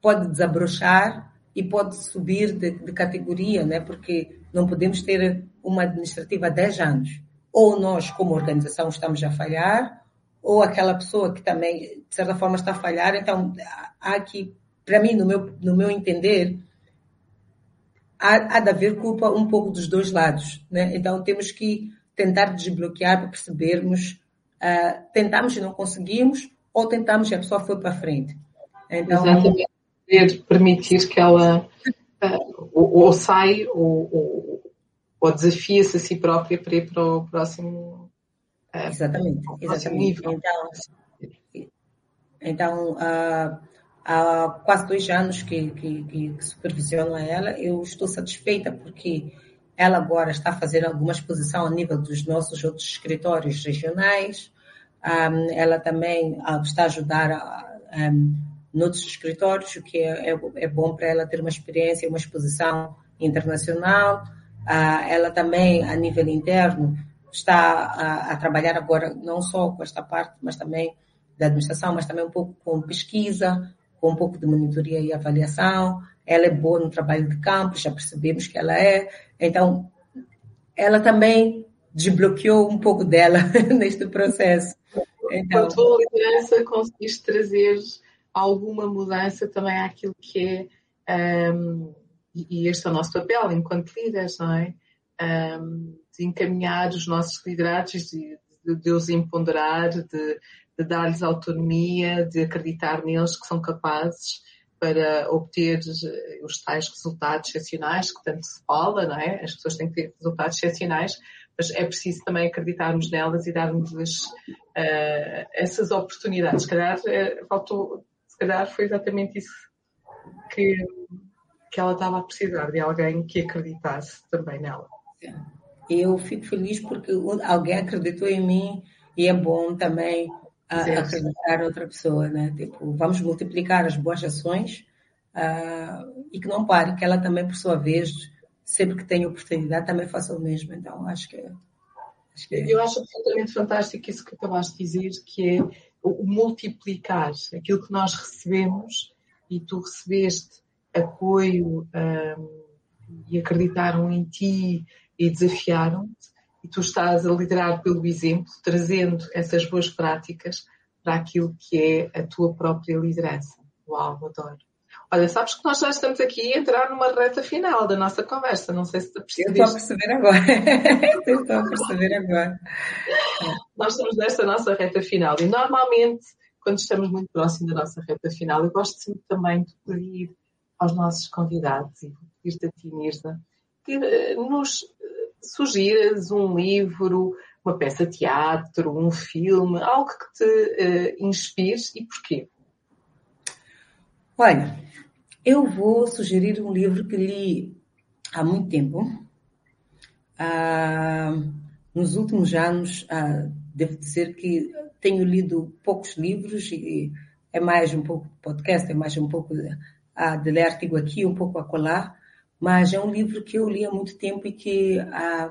pode desabrochar e pode subir de, de, categoria, né? Porque não podemos ter uma administrativa há 10 anos. ou nós, como organização, estamos a falhar, ou aquela pessoa que também, de certa forma, está a falhar. Então, há aqui, para mim, no meu, no meu entender, há, há de haver culpa um pouco dos dois lados. Né? Então, temos que tentar desbloquear para percebermos, uh, tentamos e não conseguimos, ou tentamos e a pessoa foi para frente. Então, Exatamente. Permitir que ela uh, ou, ou, sai ou, ou, ou desafia-se a si própria para ir para o próximo, uh, exatamente, próximo exatamente. nível. Então, então uh, há quase dois anos que, que, que, supervisiono ela, eu estou satisfeita porque ela agora está fazer alguma exposição a nível dos nossos outros escritórios regionais. Um, ela também uh, está a ajudar um, noutros escritórios, o que é, é, é, bom para ela ter uma experiência, uma exposição internacional. Uh, ela também, a nível interno, está a, a trabalhar agora não só com esta parte, mas também da administração, mas também um pouco com pesquisa, com um pouco de monitoria e avaliação. Ela é boa no trabalho de campo, já percebemos que ela é. Então, ela também desbloqueou um pouco dela neste processo. Então, a tua liderança, conseguiste trazer alguma mudança também àquilo que é, um, e este é o nosso papel enquanto líderes, não é? Um, de encaminhar os nossos liderados, de, de, de os empoderar, de, de dar-lhes autonomia, de acreditar neles que são capazes para obter eh, os tais resultados excepcionais que tanto se fala, não é? As pessoas têm que ter resultados excepcionais, mas é preciso também acreditarmos nelas e darmos-lhes uh, essas oportunidades. Se calhar, uh, faltou, se calhar foi exatamente isso que, que ela estava a precisar, de alguém que acreditasse também nela. Eu fico feliz porque alguém acreditou em mim e é bom também a, acreditar outra pessoa, né? Tipo, vamos multiplicar as boas ações uh, e que não pare, que ela também, por sua vez, sempre que tem oportunidade, também faça o mesmo. Então, acho que, acho que... Eu acho absolutamente fantástico isso que acabaste de dizer, que é o multiplicar aquilo que nós recebemos e tu recebeste apoio um, ah, e acreditaram em ti e desafiaram-te e tu estás a liderar pelo exemplo, trazendo essas boas práticas para aquilo que é a tua própria liderança. Uau, adoro. Olha, sabes que nós já estamos aqui a entrar numa reta final da nossa conversa. Não sei se te percebeste. Eu estou a perceber agora. Eu estou a perceber agora. Nós estamos nesta nossa reta final e normalmente, quando estamos muito próximos da nossa reta final, eu gosto sempre também de pedir aos nossos convidados e pedir-te a ti, Mirza, que eh, nos sugiras um livro, uma peça de teatro, um filme, algo que te uh, inspire e porquê? Olha, eu vou sugerir um livro que li há muito tempo. Ah, nos últimos anos, ah, devo dizer que tenho lido poucos livros e é mais um pouco podcast, é mais um pouco de, ah, de ler artigo aqui, um pouco a colar mas é um livro que eu li há muito tempo e que ah,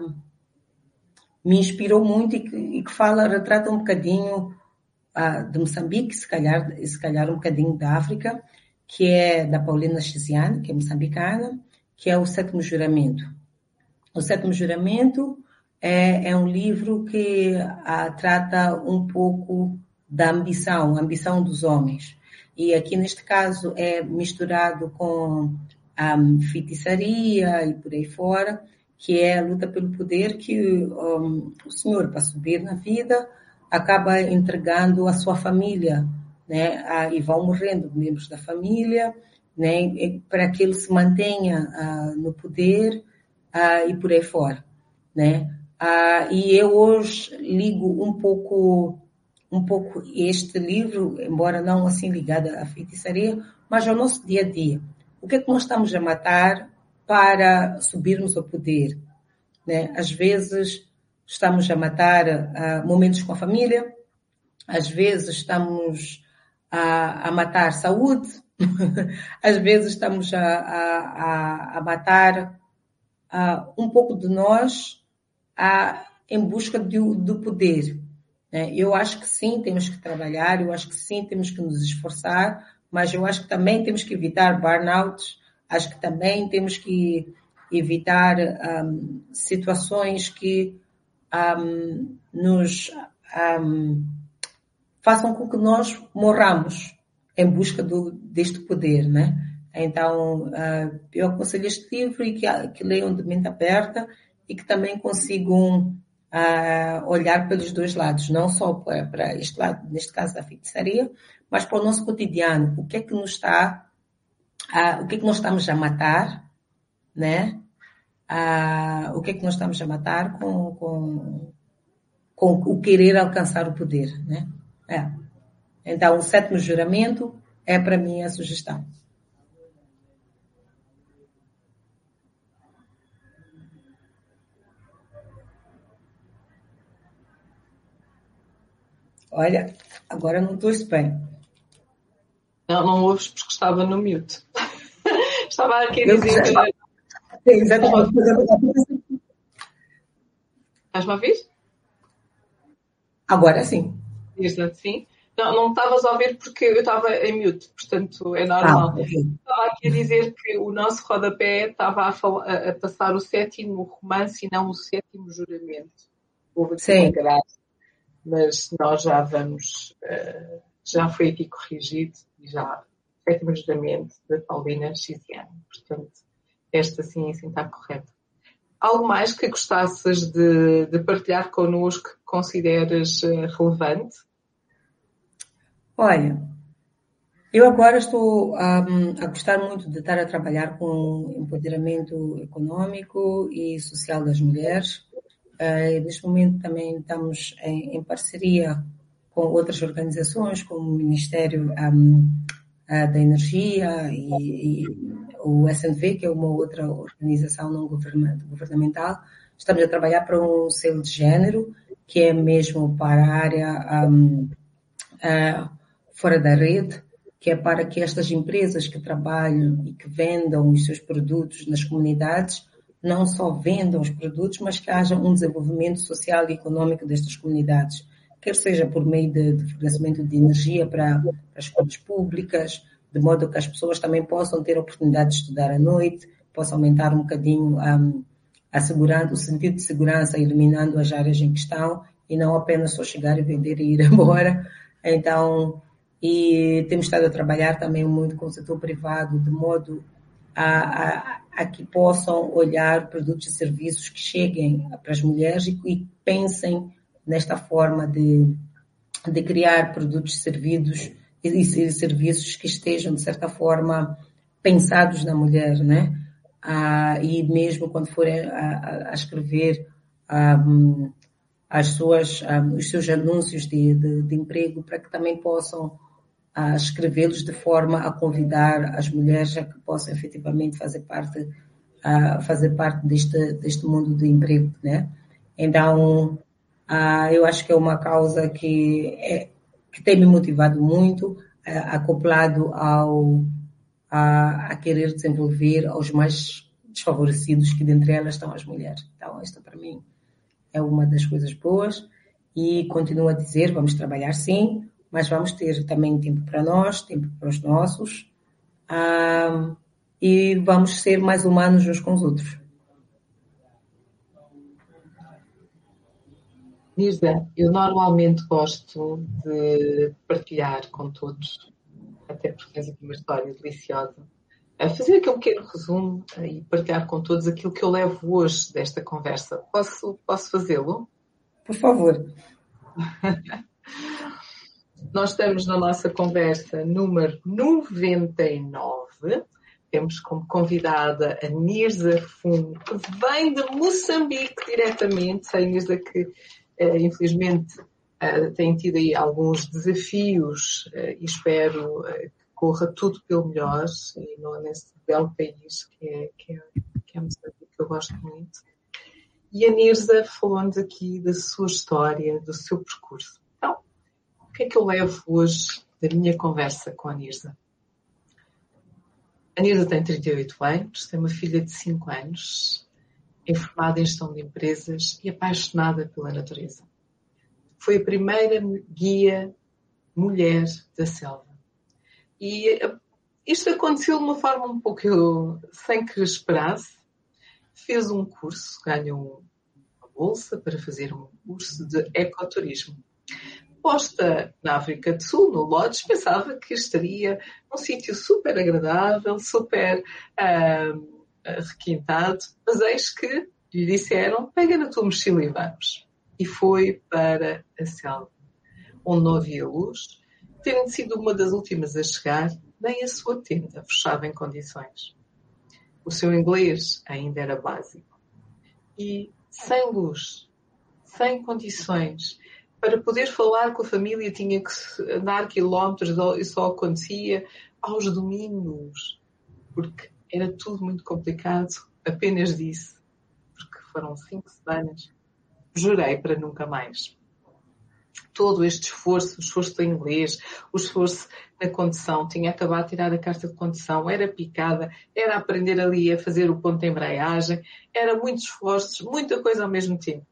me inspirou muito e que, e que, fala, retrata um bocadinho ah, de Moçambique, se calhar, se calhar um bocadinho da África, que é da Paulina Chiziane, que é moçambicana, que é o Sétimo Juramento. O Sétimo Juramento é, é um livro que ah, trata um pouco da ambição, a ambição dos homens. E aqui, neste caso, é misturado com um, feitiçaria e por aí fora, que é a luta pelo poder que um, o senhor, para subir na vida, acaba entregando a sua família, né? Ah, e vão morrendo membros da família, né? Para que ele se mantenha ah, no poder ah, e por aí fora, né? Ah, e eu hoje ligo um pouco um pouco este livro, embora não assim ligado à feitiçaria, mas ao nosso dia a dia. O que é que nós estamos a matar para subirmos ao poder? Né? Às vezes estamos a matar uh, momentos com a família, às vezes estamos a, a matar saúde, às vezes estamos a, a, a matar uh, um pouco de nós em busca do, do poder. Né? Eu acho que sim, temos que trabalhar, eu acho que sim, temos que nos esforçar, mas eu acho que também temos que evitar burnouts, acho que também temos que evitar um, situações que um, nos um, façam com que nós morramos em busca do, deste poder, né? Então, uh, eu aconselho este livro e que, que leiam de mente aberta e que também consigam uh, olhar pelos dois lados, não só para, este lado, neste caso da feitiçaria, mas para o nosso cotidiano. O que é que nos está, o que é que nós estamos a matar, né? o que é que nós estamos a matar com, com, com o querer alcançar o poder, né? É. Então, o sétimo juramento é para mim a sugestão. Olha, agora não estou bem. Não, não ouves porque estava no mute. estava aqui a dizer. Já... Exatamente. Estás-me a ouvir? Agora sim. Exato, sim. Não, não estavas a ouvir porque eu estava em mute, portanto é normal. Ah. Estava aqui a dizer que o nosso rodapé estava a, falar, a, passar o sétimo romance e não o sétimo juramento. Houve Sim. Graça mas nós já vamos, uh, já foi aqui corrigido já ajudamento da Paulina Xiziano. Portanto, esta sim está correta. Algo mais que gostasses de, de partilhar connosco que consideras uh, relevante? Olha, eu agora estou um, a gostar muito de estar a trabalhar com empoderamento econômico e social das mulheres Uh, neste momento também estamos em, em, parceria com outras organizações, como o Ministério um, ah, da Energia e, e, o SNV, que é uma outra organização não governamental. Estamos a trabalhar para um selo de género, que é mesmo para a área um, uh, fora da rede, que é para que estas empresas que trabalham e que vendam os seus produtos nas comunidades não só vendam os produtos, mas que haja um desenvolvimento social e econômico destas comunidades, quer seja por meio de, de fornecimento de energia para, as escolas públicas, de modo que as pessoas também possam ter a oportunidade de estudar à noite, possam aumentar um bocadinho um, a segurança, o sentido de segurança, eliminando as áreas em questão e não apenas só chegar e vender e ir embora. Então, e temos estado a trabalhar também muito com o setor privado, de modo a, a, a que possam olhar produtos e serviços que cheguem para as mulheres e, e pensem nesta forma de, de criar produtos e serviços e serviços que estejam, de certa forma, pensados na mulher, né? Ah, e mesmo quando forem a, a escrever ah, as suas, ah, os seus anúncios de, de, de emprego, para que também possam a escrevê-los de forma a convidar as mulheres a que possam efetivamente fazer parte, a fazer parte deste, deste mundo do emprego, né? Então, eu acho que é uma causa que, é, que tem me motivado muito, acoplado ao, a, a querer desenvolver aos mais desfavorecidos, que dentre elas estão as mulheres. Então, esta para mim é uma das coisas boas e continuo a dizer, vamos trabalhar sim, mas vamos ter também tempo para nós, tempo para os nossos, ah, e vamos ser mais humanos uns com os outros. Nirza, eu normalmente gosto de partilhar com todos, até porque tens aqui uma história deliciosa, a fazer aqui um pequeno resumo e partilhar com todos aquilo que eu levo hoje desta conversa. Posso, posso fazê-lo? Por favor. Nós estamos na nossa conversa número 99. Temos como convidada a Nirza Fundo, que vem de Moçambique diretamente. A Nirza que, infelizmente, eh, tem tido aí alguns desafios eh, e espero que corra tudo pelo melhor e não nesse belo país que é, que é, que é Moçambique, que eu gosto muito. E a Nirza falou-nos aqui da sua história, do seu percurso que é que eu levo hoje da minha conversa com a Nirza? A Nirza tem 38 anos, tem uma filha de 5 anos, é formada em gestão de empresas e apaixonada pela natureza. Foi a primeira guia mulher da selva. E eh, isto aconteceu de uma forma um pouco sem que esperasse. Fez um curso, ganhou bolsa para fazer um curso de ecoturismo. Posta na África do Sul, no Lodge, pensava que estaria num sítio super agradável, super uh, requintado, mas eis que lhe disseram: pega na tua mochila e vamos. E foi para a selva, onde não havia luz, tendo sido uma das últimas a chegar, nem a sua tenda fechava em condições. O seu inglês ainda era básico. E sem luz, sem condições, para poder falar com a família tinha que andar quilómetros e só acontecia aos domingos, porque era tudo muito complicado. Apenas disse, porque foram cinco semanas, jurei para nunca mais todo este esforço, o esforço do inglês, o esforço da condução, tinha acabado de tirar a carta de condução, era picada, era aprender ali a fazer o ponto de embreagem, era muitos esforços, muita coisa ao mesmo tempo.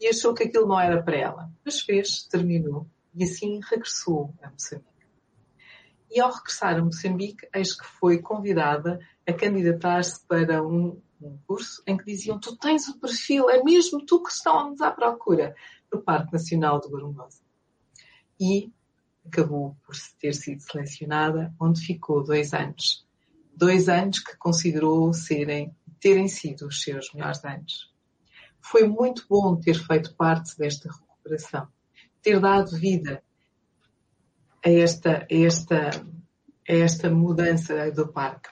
E achou que aquilo não era para ela. Mas fez, terminou, e assim regressou a Moçambique. E ao regressar a Moçambique, eis que foi convidada a candidatar-se para um, um curso em que diziam tu tens o perfil, é mesmo tu que estamos à procura do Parque Nacional de Gorongosa e acabou por ter sido selecionada, onde ficou dois anos. Dois anos que considerou serem, terem sido os seus melhores anos. Foi muito bom ter feito parte desta recuperação, ter dado vida a esta, a esta, a esta mudança do parque.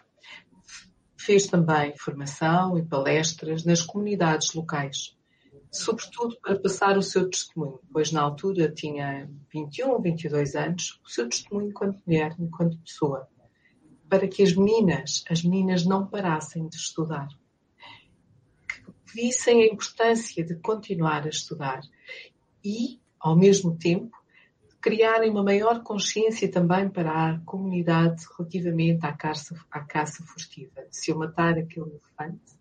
Fez também formação e palestras nas comunidades locais sobretudo para passar o seu testemunho, pois na altura tinha 21, 22 anos, o seu testemunho enquanto mulher, enquanto pessoa, para que as meninas, as meninas não parassem de estudar, vissem a importância de continuar a estudar e, ao mesmo tempo, criarem uma maior consciência também para a comunidade relativamente à caça, à caça furtiva. Se eu matar aquele elefante,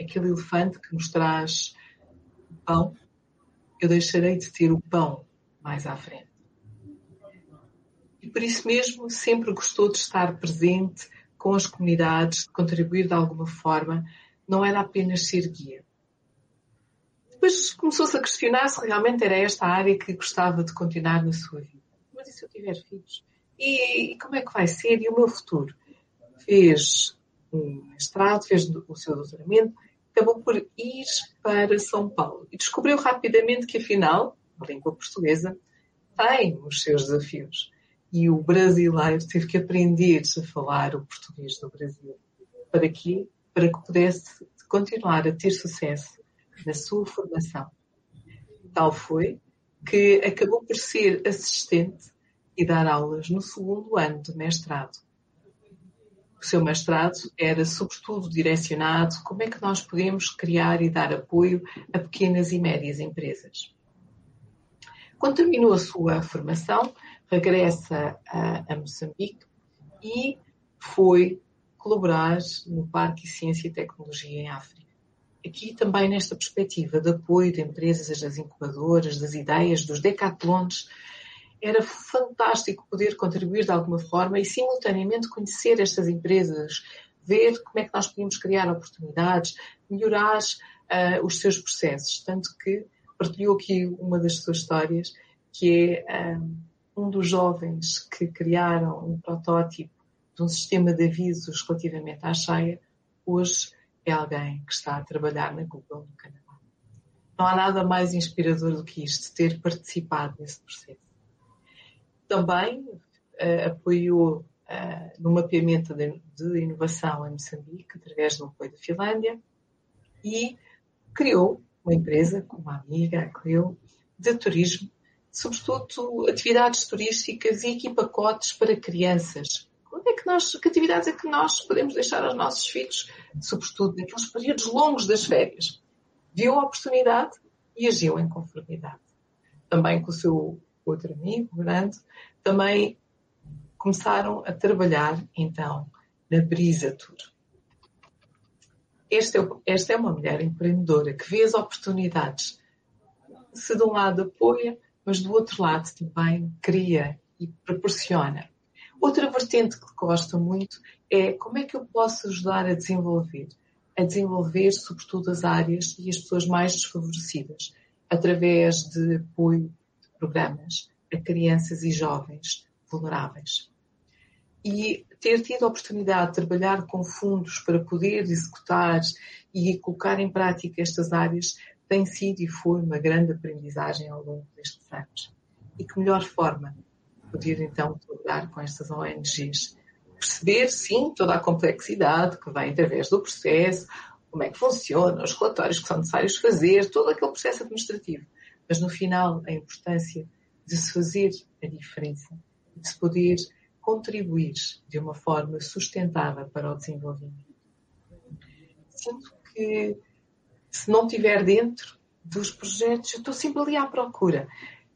aquele elefante que nos traz pão, eu deixarei de ter o pão mais à frente. E por isso mesmo sempre gostou de estar presente com as comunidades, de contribuir de alguma forma, não era apenas ser guia. Depois começou-se a questionar se realmente era esta a área que gostava de continuar na sua vida. Mas e se eu tiver filhos? E, e como é que vai ser? E o meu futuro? Fez um mestrado, fez o seu doutoramento, acabou por ir para São Paulo e descobriu rapidamente que, afinal, a língua portuguesa tem os seus desafios. E o brasileiro teve que aprender a falar o português do Brasil. Para quê? Para que pudesse continuar a ter sucesso na sua formação. Tal foi que acabou por ser assistente e dar aulas no segundo ano de mestrado o seu mestrado era sobretudo direcionado como é que nós podemos criar e dar apoio a pequenas e médias empresas. Quando terminou a sua formação, regressa a, a Moçambique e foi colaborar no Parque Ciência e Tecnologia em África. Aqui também nesta perspectiva de apoio de empresas, das incubadoras, das ideias, dos decathlons, era fantástico poder contribuir de alguma forma e simultaneamente conhecer estas empresas, ver como é que nós podíamos criar oportunidades, melhorar uh, os seus processos. Tanto que partilhou aqui uma das suas histórias, que é um, ah, um dos jovens que criaram um protótipo de um sistema de avisos relativamente à cheia, hoje é alguém que está a trabalhar na Google no Canadá. Não há nada mais inspirador do que isto, ter participado nesse processo também uh, apoiou uh, no mapeamento de, de, inovação em Moçambique, através do apoio da Finlândia, e criou uma empresa com uma amiga, Cleo, de turismo, sobretudo atividades turísticas e equipacotes para crianças. Onde é que nós, que atividades é que nós podemos deixar aos nossos filhos, sobretudo naqueles períodos longos das férias? Viu a oportunidade e agiu em conformidade. Também com o seu outro amigo grande, também começaram a trabalhar então na Brisa Tour. Esta é, esta é uma mulher empreendedora que vê as oportunidades. Se de um lado apoia, mas do outro lado também cria e proporciona. Outra vertente que gosto muito é como é que eu posso ajudar a desenvolver a desenvolver, sobretudo, as áreas e as pessoas mais desfavorecidas, através de apoio de programas a crianças e jovens vulneráveis. E ter tido a oportunidade de trabalhar com fundos para poder executar e colocar em prática estas áreas tem sido e foi uma grande aprendizagem ao longo destes anos. E que melhor forma poder então trabalhar com estas ONGs perceber, sim, toda a complexidade que vem através do processo, como é que funciona, os relatórios que são necessários fazer, todo aquele processo administrativo. Mas no final, a importância de se fazer a diferença, de se poder contribuir de uma forma sustentável para o desenvolvimento. Sinto que se não estiver dentro dos projetos, eu estou sempre ali à procura.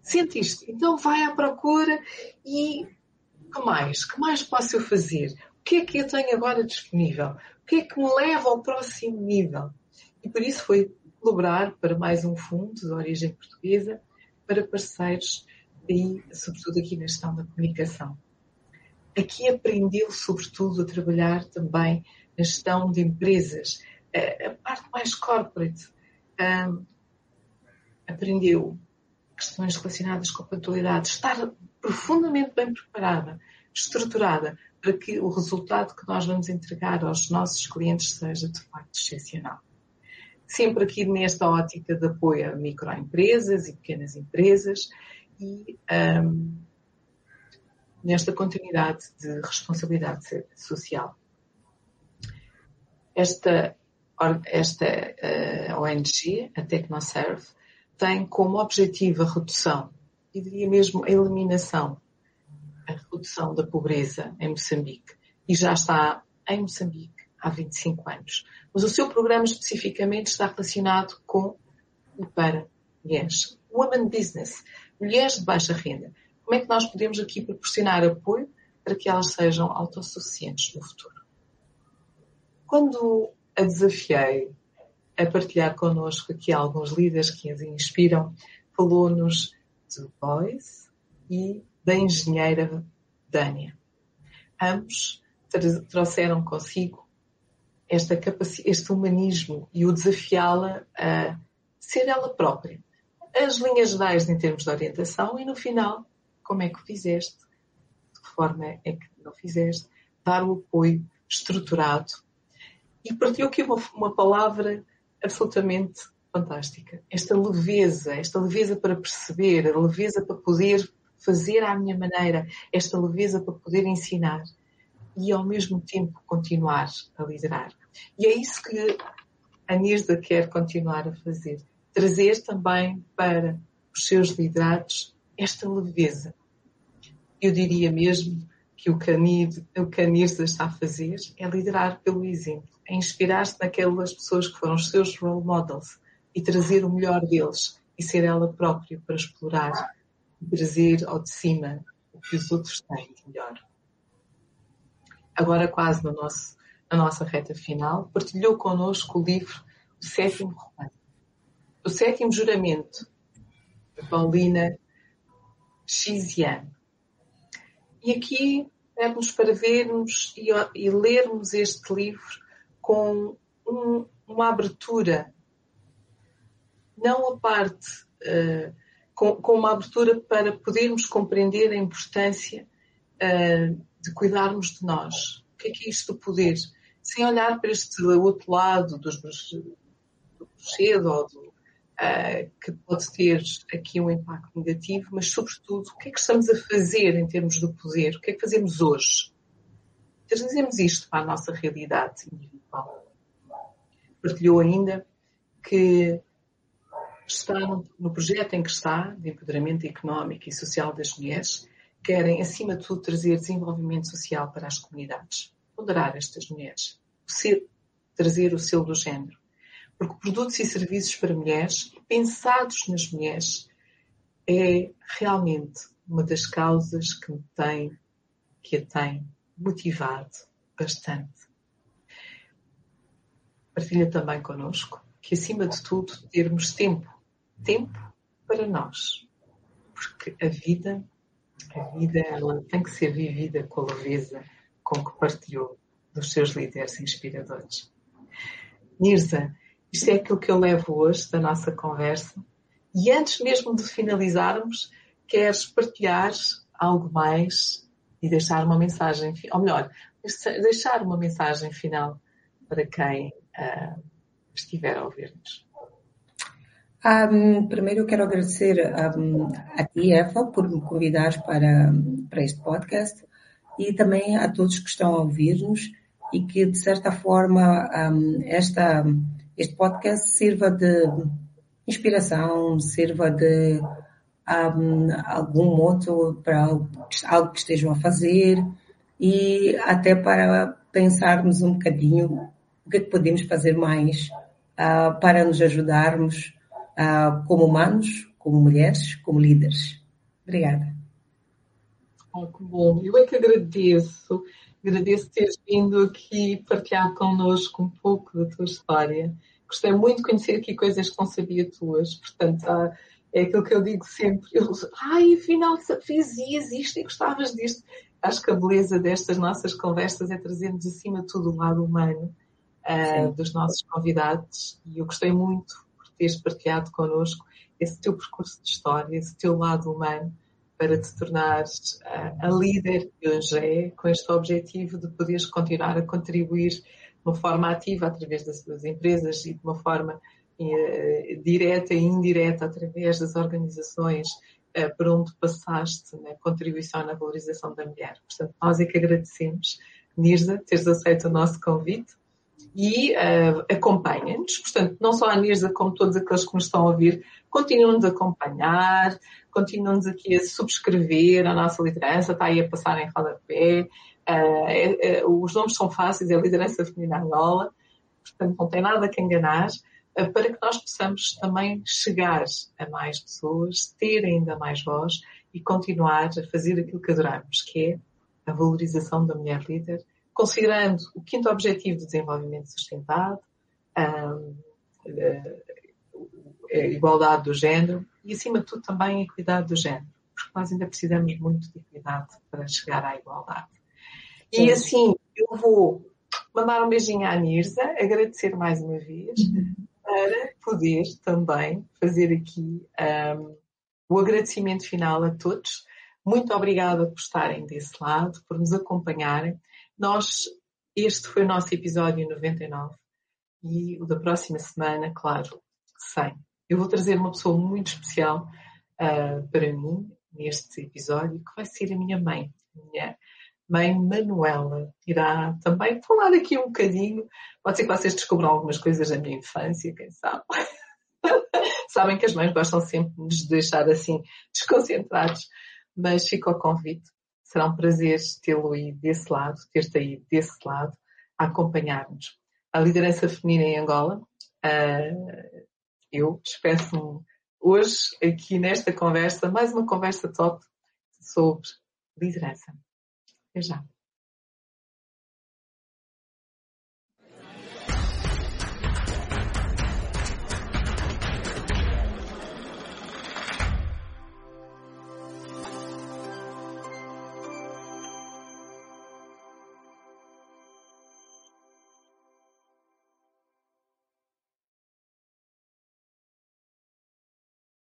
Sentiste? Então vai à procura e que mais? Que mais posso eu fazer? O que é que eu tenho agora disponível? O que é que me leva ao próximo nível? E por isso foi colaborar para mais um fundo de origem portuguesa para parceiros e, sobretudo, aqui na gestão da comunicação. Aqui aprendeu, sobretudo, a trabalhar também na gestão de empresas, a, parte mais corporate. Um, aprendeu questões relacionadas com a pontualidade, estar profundamente bem preparada, estruturada, para que o resultado que nós vamos entregar aos nossos clientes seja de facto excepcional. Sempre aqui nesta ótica de apoio a microempresas e pequenas empresas e um, nesta continuidade de responsabilidade social. Esta, esta uh, ONG, a Tecnoserve, tem como objetivo a redução, e diria mesmo a eliminação, a redução da pobreza em Moçambique. E já está em Moçambique há 25 anos. Mas o seu programa especificamente está relacionado com e para mulheres. Women Business, mulheres de baixa renda. Como é que nós podemos aqui proporcionar apoio para que elas sejam autossuficientes no futuro? Quando a desafiei a partilhar connosco aqui alguns líderes que as inspiram, falou-nos de Boys e da engenheira Dânia. Ambos trouxeram consigo esta este humanismo e o desafiá-la a ser ela própria. As linhas gerais em termos de orientação e no final, como é que fizeste, de que forma é que não fizeste, dar o apoio estruturado. E partilhou aqui uma, uma palavra absolutamente fantástica. Esta leveza, esta leveza para perceber, a leveza para poder fazer à minha maneira, esta leveza para poder ensinar e ao mesmo tempo continuar a liderar. E é isso que a Nirza quer continuar a fazer. Trazer também para os seus liderados esta leveza. Eu diria mesmo que o que a Nirza está a fazer é liderar pelo exemplo a inspirar-se naquelas pessoas que foram os seus role models e trazer o melhor deles e ser ela própria para explorar e trazer ao de cima o que os outros têm de melhor. Agora, quase no nosso, na nossa reta final, partilhou connosco o livro O Sétimo Romano. O Sétimo Juramento, de Paulina Xizian. E aqui pede-nos para vermos e, e lermos este livro com um, uma abertura, não a parte, uh, com, com, uma abertura para podermos compreender a importância uh, de cuidarmos de nós. O que é que é isto do poder? Sem olhar para este outro lado dos do cedo ou do, uh, que pode ter aqui um impacto negativo, mas sobretudo o que é que estamos a fazer em termos do poder? O que é que fazemos hoje? Trazemos isto para a nossa realidade individual. Partilhou ainda que está no projeto em que está, de empoderamento económico e social das mulheres, querem, acima de tudo, trazer desenvolvimento social para as comunidades. Ponderar estas mulheres. Ser, trazer o selo do género. Porque produtos e serviços para mulheres, pensados nas mulheres, é realmente uma das causas que tem, que a tem motivado bastante. Partilha também connosco que, acima de tudo, termos tempo, tempo para nós. Porque a vida, a vida, ela tem que ser vivida com a leveza com que partilhou dos seus líderes inspiradores. Nirza, isto é aquilo que eu levo hoje da nossa conversa. E antes mesmo de finalizarmos, queres partilhar algo mais e deixar uma mensagem, ou melhor, deixar uma mensagem final para quem uh, estiver a ouvir-nos. Um, primeiro eu quero agradecer um, a ti, Eva, por me convidar para, para este podcast e também a todos que estão a ouvir-nos e que, de certa forma, um, esta, este podcast sirva de inspiração, sirva de um, algum moto para algo que estejam a fazer e até para pensarmos um bocadinho o que, é que podemos fazer mais uh, para nos ajudarmos uh, como humanos, como mulheres, como líderes. Obrigada. Oh, que bom. Eu é que agradeço. Agradeço teres vindo aqui partilhar connosco um pouco da tua história. Gostei muito de conhecer aqui coisas que não sabia tuas. Portanto, ah, é aquilo que eu digo sempre. Eu, Ai, afinal, fazias isto e gostavas disto. Acho que a beleza destas nossas conversas é trazermos acima de tudo o lado humano uh, dos nossos convidados. E eu gostei muito por teres partilhado connosco esse teu percurso de história, esse teu lado humano para te tornares uh, a líder que hoje é, com este objetivo de poderes continuar a contribuir de uma forma ativa através das suas empresas e de uma forma direta e indireta através das organizações uh, por onde passaste na contribuição na valorização da mulher. Portanto, nós é que agradecemos, Nirza, teres aceito o nosso convite e uh, acompanhem-nos. Portanto, não só a Nirza, como todos aqueles que nos estão a ouvir, continuam-nos a acompanhar, continuam-nos aqui a subscrever a nossa liderança, está aí a passar em rodapé. Uh, é, é, os nomes são fáceis, é a liderança feminina Angola, portanto não tem nada que enganar, para que nós possamos também chegar a mais pessoas, ter ainda mais voz e continuar a fazer aquilo que adoramos, que é a valorização da mulher líder, considerando o quinto objetivo de desenvolvimento sustentável, um, a igualdade do género e, acima de tudo, também a equidade do género, porque nós ainda precisamos muito de equidade para chegar à igualdade. E assim, eu vou mandar um beijinho à Nirza, agradecer mais uma vez, uhum. Para poder também fazer aqui um, o agradecimento final a todos. Muito obrigada por estarem desse lado, por nos acompanharem. Nós, este foi o nosso episódio 99 e o da próxima semana, claro, 100. Eu vou trazer uma pessoa muito especial uh, para mim neste episódio, que vai ser a minha mãe, a minha mãe Manuela. Irá também falar aqui um bocadinho. Pode ser que vocês descubram algumas coisas da minha infância, quem sabe. Sabem que as mães gostam sempre de nos deixar assim desconcentrados, mas fica o convite Será um prazer tê-lo aí desse lado, ter-te aí desse lado, a acompanhar-nos. A liderança feminina em Angola, uh, eu despeço-me hoje aqui nesta conversa, mais uma conversa top sobre liderança. Até já.